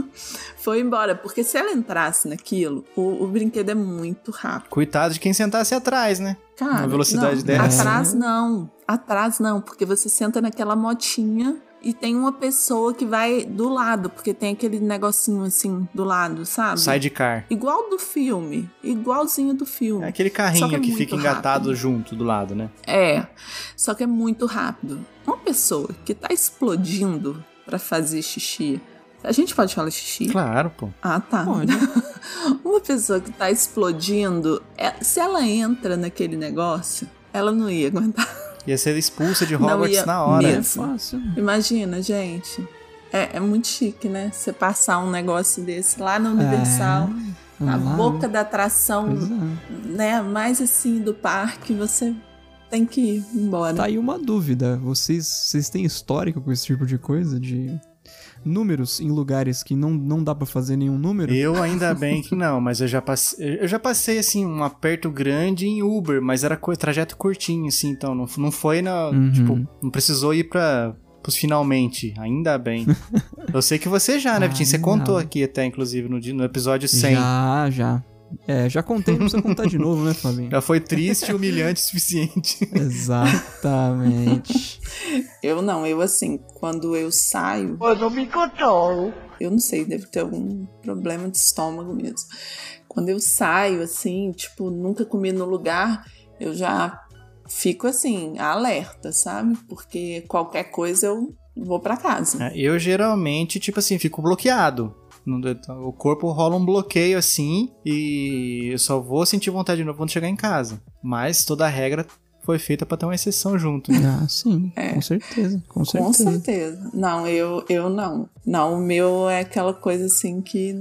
[laughs] Foi embora, porque se ela entrasse naquilo, o, o brinquedo é muito rápido. Coitado de quem sentasse atrás, né? Cara, Uma velocidade não, dessa. Atrás não. Atrás não, porque você senta naquela motinha e tem uma pessoa que vai do lado, porque tem aquele negocinho assim do lado, sabe? Sidecar. Igual do filme. Igualzinho do filme. É aquele carrinho que é que fica engatado rápido. junto do lado, né? É. Só que é muito rápido. Uma pessoa que tá explodindo pra fazer xixi. A gente pode falar xixi? Claro, pô. Ah, tá. Pode. [laughs] Uma pessoa que tá explodindo, é- se ela entra naquele negócio, ela não ia aguentar. Ia ser expulsa de Hogwarts ia na hora. É mesmo. fácil. Imagina, gente. É, é muito chique, né? Você passar um negócio desse lá na Universal, na lá, boca da atração, é. né? Mais assim do parque, você tem que ir embora. Tá aí uma dúvida. Vocês, vocês têm histórico com esse tipo de coisa? De números em lugares que não, não dá pra fazer nenhum número? Eu ainda [laughs] bem que não, mas eu já passei, eu já passei assim um aperto grande em Uber, mas era trajeto curtinho assim, então não, não foi na, Uhum. tipo, não precisou ir para pros finalmente, ainda bem. [laughs] eu sei que você já, né, Vitinho? Você Ainda contou aqui até inclusive no, no episódio 100. Já, já. É, já contei, não precisa contar de [laughs] novo, né, Fabinho? Já foi triste e humilhante o suficiente. [laughs] Exatamente. Eu não, eu assim, quando eu saio, Eu não me controlo. eu não sei, deve ter algum problema de estômago mesmo. Quando eu saio, assim, tipo, nunca comi no lugar, eu já fico assim, alerta, sabe? Porque qualquer coisa eu vou pra casa. É, Eu geralmente, tipo assim, fico bloqueado. O corpo rola um bloqueio assim e eu só vou sentir vontade de novo quando chegar em casa. Mas toda a regra foi feita pra ter uma exceção junto. né? Ah, sim, É. com certeza, com Com certeza. certeza. Não, eu, eu não. Não, o meu é aquela coisa assim que,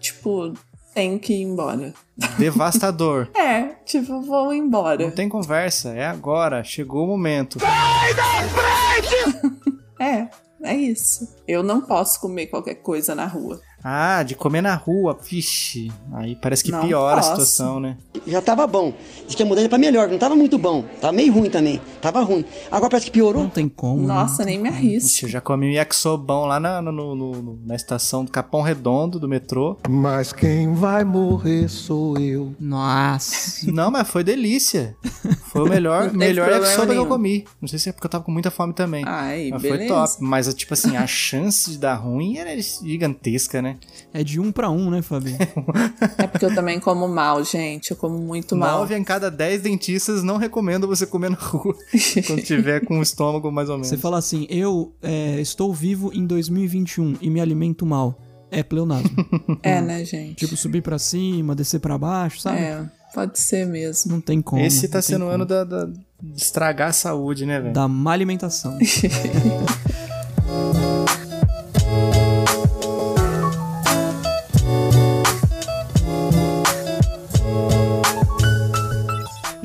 tipo, tenho que ir embora. Devastador. [laughs] É, tipo, vou embora. Não tem conversa, é agora, chegou o momento. Sai da frente! [laughs] É, é isso. Eu não posso comer qualquer coisa na rua. Ah, de comer na rua, vixe. Aí parece que Não piora posso. a situação, né? Já tava bom. Diz que a mudança pra melhor, não tava muito bom. Tava meio ruim também. Tava ruim. Agora parece que piorou. Não tem como. Nossa, nem me arrisco. Ixi, eu já comi um yakisobão lá na, no- no- no- na estação do Capão Redondo, do metrô. Mas quem vai morrer sou eu. Nossa. Não, mas foi delícia. Foi o melhor, [laughs] melhor yakisoba que eu comi. Não sei se é porque eu tava com muita fome também. Ai, mas beleza. foi top. Mas, tipo assim, a chance de dar ruim era gigantesca, né? É de um pra um, né, Fabinho? É porque eu também como mal, gente. Eu como muito mal. Nove em cada dez dentistas não recomendam você comer na rua [laughs] quando tiver com o estômago mais ou menos. Você fala assim, eu é, estou vivo em 2021 e me alimento mal. É pleonasmo. [laughs] É, né, gente? tipo, subir pra cima, descer pra baixo, sabe? É, pode ser mesmo. Não tem como. Esse tá sendo o ano da, da- de estragar a saúde, né, velho? Da má alimentação. [laughs]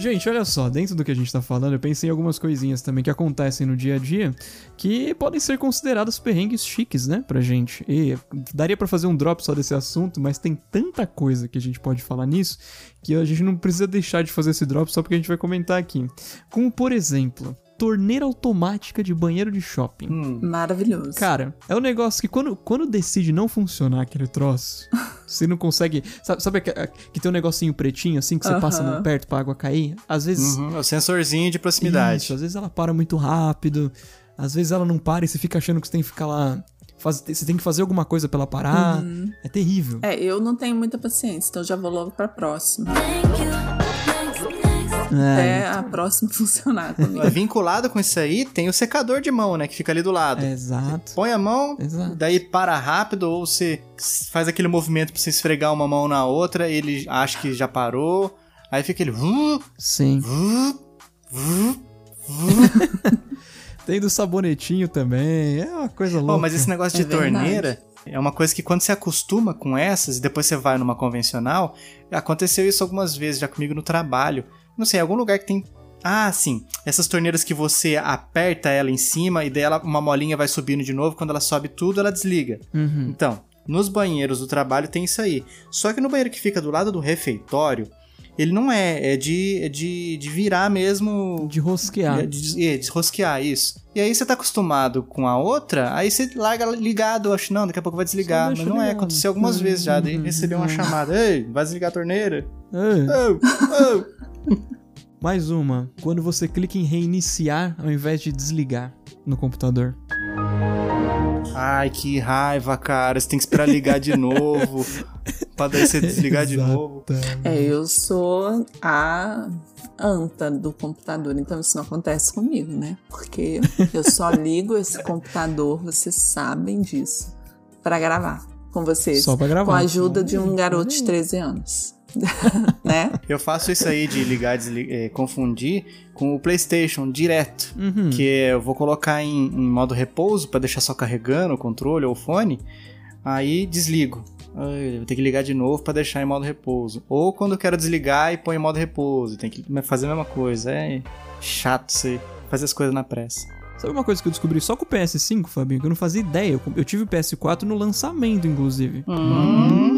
Gente, olha só, dentro do que a gente tá falando, eu pensei em algumas coisinhas também que acontecem no dia a dia que podem ser considerados perrengues chiques, né, pra gente. E daria pra fazer um drop só desse assunto, mas tem tanta coisa que a gente pode falar nisso que a gente não precisa deixar de fazer esse drop só porque a gente vai comentar aqui. Como, por exemplo, torneira automática de banheiro de shopping. Maravilhoso. Cara, é um negócio que quando, quando decide não funcionar aquele troço, você não consegue. Sabe, sabe que, que tem um negocinho pretinho assim que você passa Aham. mão perto pra água cair? Às vezes. Uhum, é o sensorzinho de proximidade. Isso, às vezes ela para muito rápido, às vezes ela não para e você fica achando que você tem que ficar lá. Faz, você tem que fazer alguma coisa pra ela parar. Uhum. É terrível. É, eu não tenho muita paciência, então já vou logo pra próxima. É, Até a próxima [laughs] funcionar comigo. É Vinculado com isso aí, tem o secador de mão, né? Que fica ali do lado. Exato. Põe a mão, Exato. daí para rápido, ou você faz aquele movimento pra você esfregar uma mão na outra, ele acha que já parou. Aí fica ele. "Vu, Sim. vu, vu, vu." [laughs] Tem do sabonetinho também. É uma coisa louca. Mas esse negócio É de verdade. torneira é uma coisa que quando você acostuma com essas e depois você vai numa convencional, aconteceu isso algumas vezes já comigo no trabalho. Não sei, algum lugar que tem. Ah, sim. Essas torneiras que você aperta ela em cima e daí ela, uma molinha vai subindo de novo. Quando ela sobe tudo, ela desliga. Uhum. Então, nos banheiros do trabalho tem isso aí. Só que no banheiro que fica do lado do refeitório, ele não é. É de, é de, de virar mesmo. De rosquear. É, de, é, de rosquear, isso. E aí você tá acostumado com a outra, aí você larga ligado, acho, não, daqui a pouco vai desligar. Mas não é, ligado. aconteceu algumas vezes já. Daí Uhum. recebeu uma chamada, ei, vai desligar a torneira? É. Oh, oh. [laughs] Mais uma. Quando você clica em reiniciar ao invés de desligar no computador. Ai, que raiva, cara. Você tem que esperar ligar de novo. [laughs] pra daí você desligar de novo. É, eu sou a anta do computador, então isso não acontece comigo, né? Porque eu só [laughs] ligo esse computador, vocês sabem disso, pra gravar com vocês. Só pra gravar. Com a ajuda de um garoto de 13 anos. [laughs] né? Eu faço isso aí de ligar e desli- eh, confundir com o PlayStation direto. Uhum. Que é, eu vou colocar em, em modo repouso pra deixar só carregando o controle ou o fone. Aí desligo. Ai, vou ter que ligar de novo pra deixar em modo repouso. Ou quando eu quero desligar e põe em modo repouso. Tem que fazer a mesma coisa. É chato você fazer as coisas na pressa. Sabe uma coisa que eu descobri só com o PS5, Fabinho? Que eu não fazia ideia. Eu, eu tive o PS4 no lançamento, inclusive. Hum.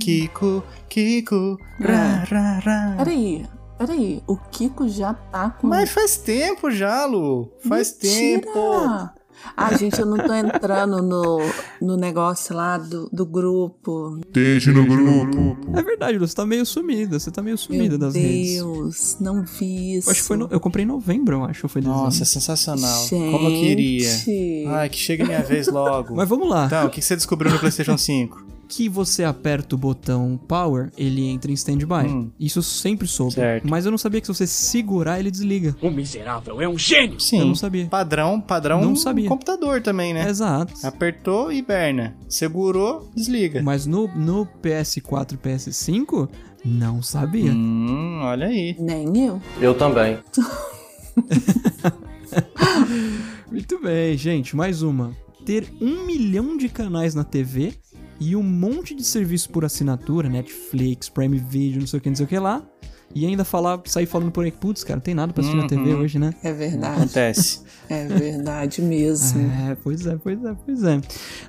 Kiko, Kiko, ra, ra, ra. Peraí, peraí. O Kiko já tá com. Mas faz tempo já, Lu. Faz Mentira! tempo. Ah, gente, eu não tô entrando no, no negócio lá do, do grupo. Deixe no grupo. É verdade, Lu, você tá meio sumida. Você tá meio sumida Meu das redes. Deus, não vi isso. Eu acho que foi no- eu comprei em novembro, eu acho. Foi dezembro. Nossa, é sensacional. Como eu queria. Ai, que chegue minha vez logo. Mas vamos lá. Então, o que você descobriu no PlayStation 5? Que você aperta o botão Power, ele entra em standby. Hum. Isso eu sempre soube. Certo. Mas eu não sabia que se você segurar, ele desliga. O miserável é um gênio. Sim. Eu não sabia. Padrão, padrão Não sabia. computador também, né? Exato. Apertou, hiberna. Segurou, desliga. Mas no, no PS4 e PS5, não sabia. Hum, olha aí. Nem eu. Eu também. [laughs] Muito bem, gente. Mais uma. Ter um milhão de canais na TV e um monte de serviço por assinatura, Netflix, Prime Video, não sei o que, não sei o que lá. E ainda falar, sair falando por aí, putz, cara, não tem nada pra assistir na TV Uhum. hoje, né? É verdade. Acontece. É verdade mesmo. [laughs] É, pois é, pois é, pois é.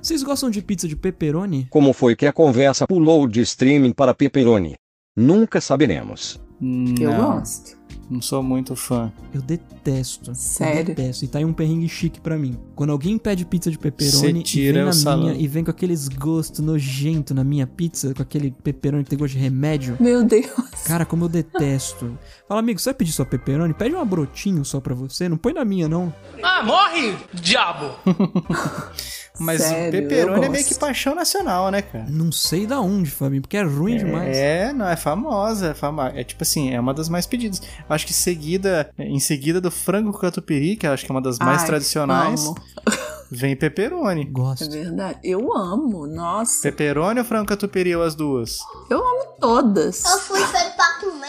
Vocês gostam de pizza de pepperoni? Como foi que a conversa pulou de streaming para pepperoni? Nunca saberemos. Eu Não, gosto. Não sou muito fã. Eu detesto. Sério? Eu detesto. E tá aí um perrengue chique pra mim. Quando alguém pede pizza de pepperoni Cê e tira vem na salame. minha e vem com aqueles gostos nojento na minha pizza, com aquele pepperoni que tem gosto de remédio. Meu Deus. Cara, como eu detesto. Fala, amigo, você vai pedir sua pepperoni? Pede uma brotinho só pra você, não põe na minha, não. Ah, morre, diabo! [laughs] Mas Sério, pepperoni é meio que paixão nacional, né, cara? Não sei da onde, Fabinho, porque é ruim demais. É, não, é famosa, é famosa. É tipo assim, é uma das mais pedidas. Acho que seguida, em seguida do frango com catupiry, que eu acho que é uma das mais Ai, tradicionais, amo. Vem pepperoni. É Gosto. verdade. Eu amo, nossa. Pepperoni ou frango catupiry ou as duas? Eu amo todas. Eu fui feito pra comer.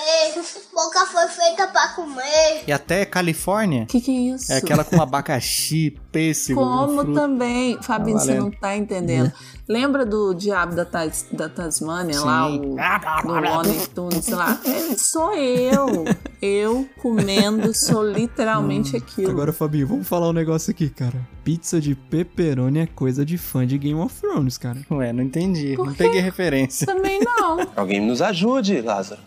Boca foi feita pra comer. E até Califórnia, Que que é isso? é aquela com abacaxi, pêssego, Como também. Fabinho, Tá você não valendo. tá entendendo. [laughs] Lembra do Diabo da, Tas, da Tasmânia lá, o do Looney Tunes lá? É, sou eu. Eu comendo, sou literalmente aquilo. Agora, Fabinho, vamos falar um negócio aqui, cara. Pizza de pepperoni é coisa de fã de Game of Thrones, cara. Ué, não entendi. Não peguei referência. Também não. Alguém nos ajude, Lázaro,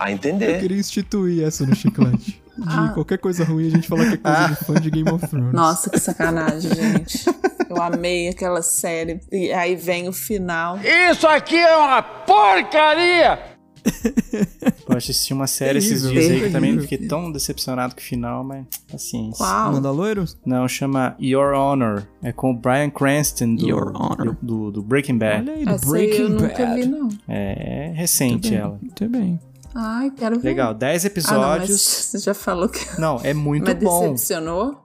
a Eu entender. queria instituir essa no chiclete. [laughs] De qualquer coisa ruim a gente falar que é coisa de fã de Game of Thrones. Nossa, que sacanagem, gente. Eu amei aquela série. E aí vem o final. Isso aqui é uma porcaria! [laughs] Eu assisti uma série esses Terrível, dias aí que terrível. também fiquei tão decepcionado com o final, mas paciência. Qual? Mandaloiros? Não, chama Your Honor. É com o Brian Cranston do, Your Honor. do, do Breaking Bad. Olha aí, do Essa aí Breaking eu nunca Bad. vi, não. É, é recente ela. Muito bem. Ai, quero ver. Legal, 10 Ah, não, mas episódios. [laughs] você já falou que. não, é muito [laughs] mas bom. decepcionou?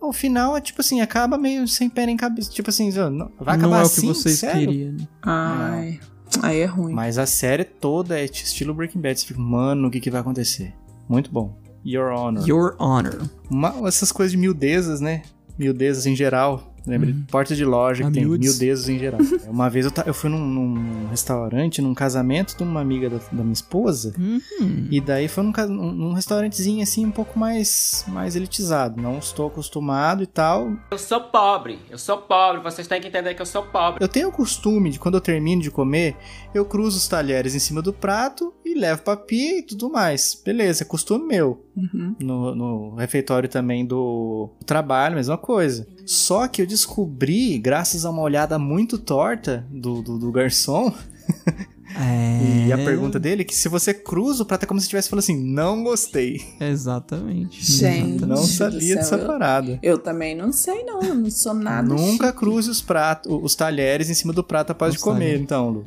O final é tipo assim, acaba meio sem pé nem cabeça. Tipo assim, não- vai Não acabar é o assim, que vocês sério? queriam. né? Ai. Aí é ruim. Mas a série toda é estilo Breaking Bad. Você fica, mano, o que, que vai acontecer? Muito bom. Your Honor. Your Honor. Uma- essas coisas de miudezas, né? Miudezas em geral. Lembra? de Porta de loja que tem miudezas em geral. [laughs] Uma vez eu, ta- eu fui num, num restaurante, num casamento de uma amiga da, da minha esposa. Uhum. E daí foi num, num restaurantezinho assim, um pouco mais, mais elitizado. Não estou acostumado e tal. Eu sou pobre, eu sou pobre, vocês têm que entender que eu sou pobre. Eu tenho o costume de quando eu termino de comer, eu cruzo os talheres em cima do prato e levo pra pia e tudo mais. Beleza, é costume meu. Uhum. No, no refeitório também do trabalho, mesma coisa. Só que eu descobri, graças a uma olhada muito torta do, do, do garçom, [laughs] É. e a pergunta dele, que se você cruza o prato é como se estivesse falando assim, não gostei. Exatamente. [laughs] Gente. Não sabia céu, dessa eu- parada. Eu também não sei, não. Eu não sou nada. Nunca chique. cruze os pratos, os talheres em cima do prato após Os de comer, talheres. então, Lu.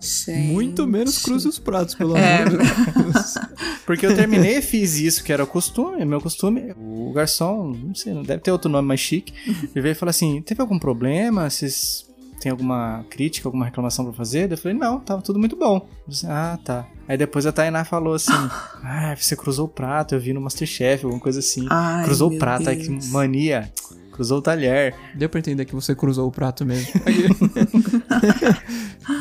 Gente. Muito menos cruze os pratos, pelo É, amor de Deus. [laughs] Porque eu terminei e fiz isso, que era o costume, meu costume. O garçom, não sei, não deve ter outro nome mais chique. Ele veio e falou assim: teve algum problema? Vocês têm alguma crítica, alguma reclamação pra fazer? Eu falei, não, tava tudo muito bom. Disse, ah, tá. Aí depois a Tainá falou assim: [laughs] Ah, você cruzou o prato, eu vi no Masterchef, alguma coisa assim. Ai, cruzou o prato, ai que Deus. mania. Cruzou o talher. Deu pra entender que você cruzou o prato mesmo. [laughs]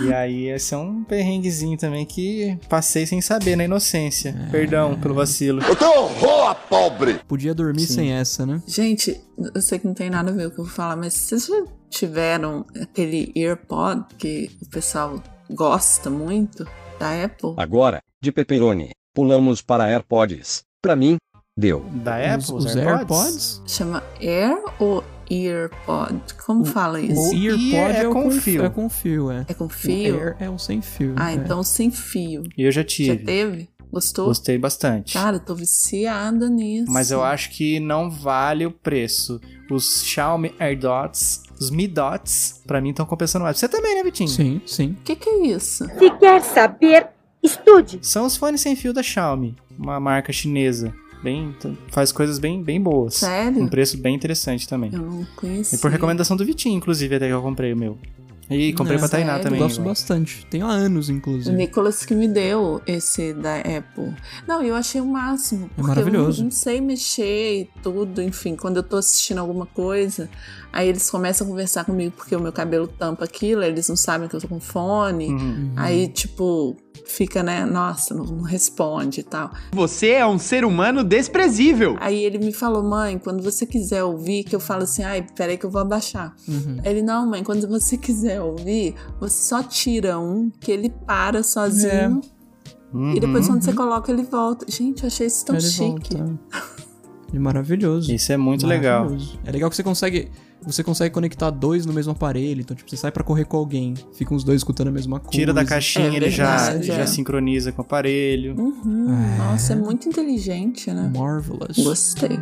E aí, esse é um perrenguezinho também que passei sem saber, na inocência. Perdão pelo vacilo. Eu tenho horror a pobre! Podia dormir Sim. sem essa, né? Gente, eu sei que não tem nada a ver com o que eu vou falar, mas vocês já tiveram aquele AirPod que o pessoal gosta muito da Apple? Agora, de pepperoni, pulamos para AirPods. Pra mim, deu. Da Apple, os, os AirPods? Chama Air ou EarPod? Como fala isso? O EarPod ear é, é o com fio. É com fio, é. É com O fio? Air é o sem fio. Ah, é. então sem fio. Eu já Já tive. teve? Gostou? Gostei bastante. Cara, eu tô viciada nisso. Mas eu acho que não vale o preço. Os Xiaomi AirDots, os Mi Dots, pra mim estão compensando mais. Você também, né, Vitinho? Sim, sim. O que, que é isso? Se quer saber, estude. São os fones sem fio da Xiaomi, uma marca chinesa. Bem, faz coisas bem, bem boas. Sério? Um preço bem interessante também. Eu não conheci. E por recomendação do Vitinho, inclusive, até que eu comprei o meu. E comprei pra Tainá Sério? também. Gosto vai. bastante. Tenho há anos, O inclusive. Nicolas que me deu esse da Apple. Não, eu achei o máximo. Porque maravilhoso. Eu não, não sei mexer e tudo, enfim. Quando eu tô assistindo alguma coisa, aí eles começam a conversar comigo porque o meu cabelo tampa aquilo, eles não sabem que eu tô com fone. Uhum. Aí, tipo, fica, né? Nossa, não, não responde e tal. Você é um ser humano desprezível. Aí ele me falou, mãe, quando você quiser ouvir, que eu falo assim, ai, peraí que eu vou abaixar. Uhum. Ele, não, mãe, quando você quiser ouvir, você só tira um, que ele para sozinho. E depois quando você coloca, ele volta. Gente, eu achei isso tão Ele chique. volta. É maravilhoso. Isso é muito legal. É legal que você consegue. Você consegue conectar dois no mesmo aparelho. Então, tipo, você sai pra correr com alguém, ficam os dois escutando a mesma coisa. Tira da caixinha, É ele já, verdade, já é. sincroniza com o aparelho. Uhum. Nossa, é muito inteligente, né? Marvelous. Gostei.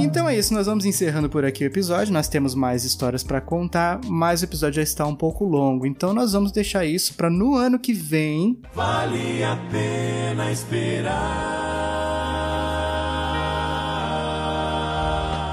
Então é isso, nós vamos encerrando por aqui o episódio. Nós temos mais histórias pra contar, mas o episódio já está um pouco longo. Então nós vamos deixar isso pra no ano que vem. Vale a pena esperar.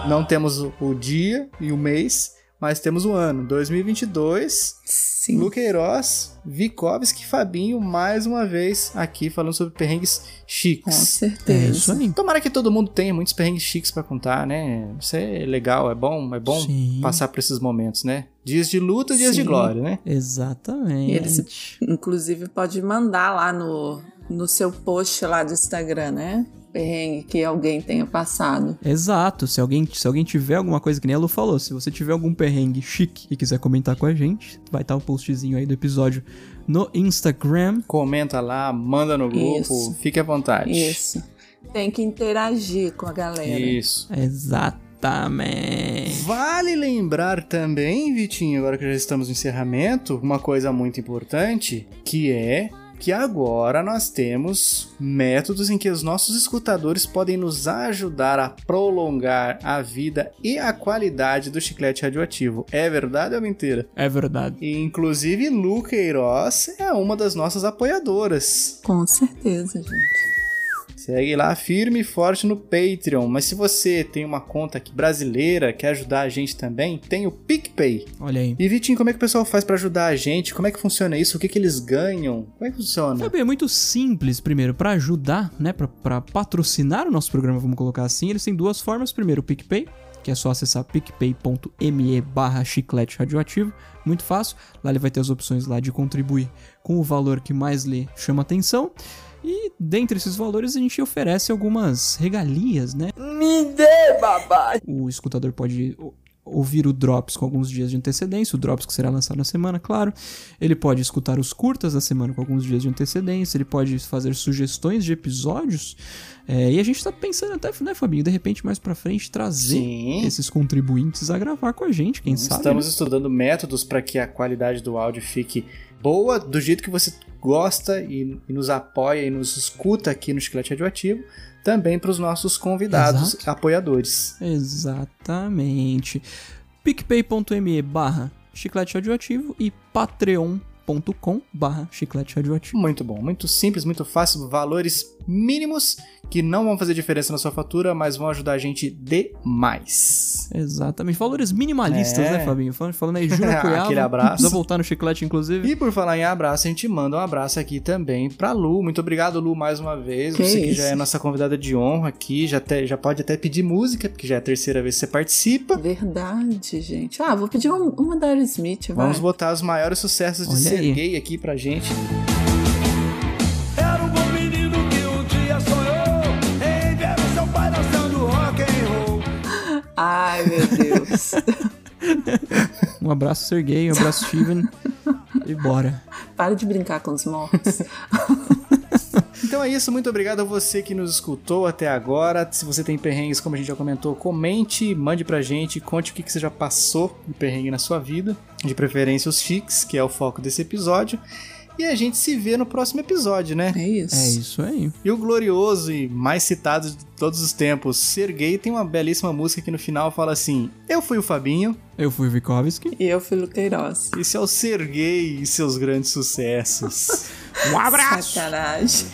Não temos o- dia e o mês, mas temos o ano 2022. Sim. Luqueiroz, Vikovski e Fabinho mais uma vez aqui falando sobre perrengues Com chiques. certeza. É isso aí. Tomara que todo mundo tenha muitos perrengues chiques pra contar, né? Isso é legal, é bom, é bom Sim. passar por esses momentos, né? Dias de luta, dias de Sim. glória, né? Exatamente. E eles, inclusive, pode mandar lá no, no seu post lá do Instagram, né? Perrengue que alguém tenha passado. Exato. Se alguém, se alguém tiver alguma coisa que nem a Lu falou, se você tiver algum perrengue chique e quiser comentar com a gente, vai estar um postzinho aí do episódio no Instagram. Comenta lá, manda no grupo, Isso. fique à vontade. Isso. Tem que interagir com a galera. Isso. Exatamente. Vale lembrar também, Vitinho, agora que já estamos no encerramento, uma coisa muito importante, que é que agora nós temos métodos em que os nossos escutadores podem nos ajudar a prolongar a vida e a qualidade do chiclete radioativo. É verdade ou mentira? É verdade. E, inclusive, Lu Queiroz é uma das nossas apoiadoras. Com certeza, gente. Segue lá firme e forte no Patreon. Mas se você tem uma conta aqui brasileira, quer ajudar a gente também, tem o PicPay. Olha aí. E Vitinho, como é que o pessoal faz pra ajudar a gente? Como é que funciona isso? O que, que eles ganham? Como é que funciona? Sabe, é muito simples, primeiro, pra ajudar, né, Pra- pra patrocinar o nosso programa, vamos colocar assim, eles têm duas formas. Primeiro, o PicPay, que é só acessar picpay.me barra chiclete radioativo, muito fácil. Lá ele vai ter as opções lá de contribuir com o valor que mais lhe chama atenção. Dentre esses valores a gente oferece algumas regalias, né? Me dê, babá. O escutador pode ouvir o Drops com alguns dias de antecedência, o Drops que será lançado na semana, claro. Ele pode escutar os curtas da semana com alguns dias de antecedência, ele pode fazer sugestões de episódios. É, e a gente tá pensando até, né, Fabinho, de repente mais pra frente trazer Sim. esses contribuintes a gravar com a gente, quem sabe. Estamos né? estudando métodos para que a qualidade do áudio fique boa, do jeito que você gosta e, e nos apoia e nos escuta aqui no Chiclete Radioativo, também para os nossos convidados, Exato. apoiadores. Exatamente. picpay.me barra chiclete radioativo e patreon.com barra chiclete radioativo. Muito bom, muito simples, muito fácil, valores mínimos que não vão fazer diferença na sua fatura, mas vão ajudar a gente demais. Exatamente. Valores minimalistas, É. né, Fabinho? Falando, falando aí, Júnior [laughs] Cuiava. Aquele abraço. Precisa voltar no chiclete, inclusive. E por falar em abraço, a gente manda um abraço aqui também pra Lu. Muito obrigado, Lu, mais uma vez. Que você que isso. já é nossa convidada de honra aqui, já, te- já pode até pedir música, porque já é a terceira vez que você participa. Verdade, gente. Ah, vou pedir um- uma da Aerosmith, vai. Vamos botar os maiores sucessos de Olha aí. Serguei aqui pra gente. Era Ai, meu Deus. [laughs] Um abraço, Sergei. Um abraço, Steven. e bora. Para de brincar com os mortos. [laughs] Então é isso, muito obrigado a você que nos escutou até agora. Se você tem perrengues, como a gente já comentou, comente, mande pra gente, conte o que, que você já passou de perrengue na sua vida. De preferência os chiques, que é o foco desse episódio. E a gente se vê no próximo episódio, né? É isso. É isso aí. E o glorioso e mais citado de todos os tempos, Sergei, tem uma belíssima música que no final fala assim: Eu fui o Fabinho, Eu fui o Vikovski. E eu fui Luqueiroz. esse é o Sergei e seus grandes sucessos. [laughs] Um abraço! Sacanagem.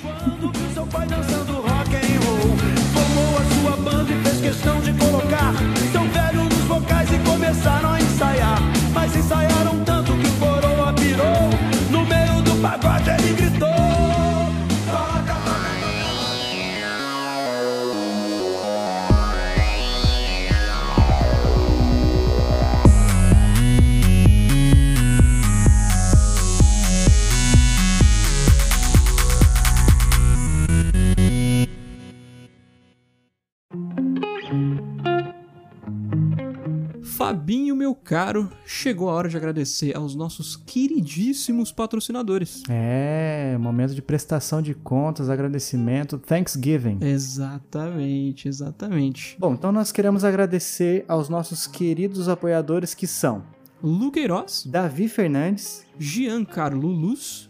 Meu caro, chegou a hora de agradecer aos nossos queridíssimos patrocinadores. É, momento de prestação de contas, agradecimento, Thanksgiving. Exatamente, exatamente. Bom, então nós queremos agradecer aos nossos queridos apoiadores que são Lu Queiroz, Davi Fernandes, Giancarlo Luz,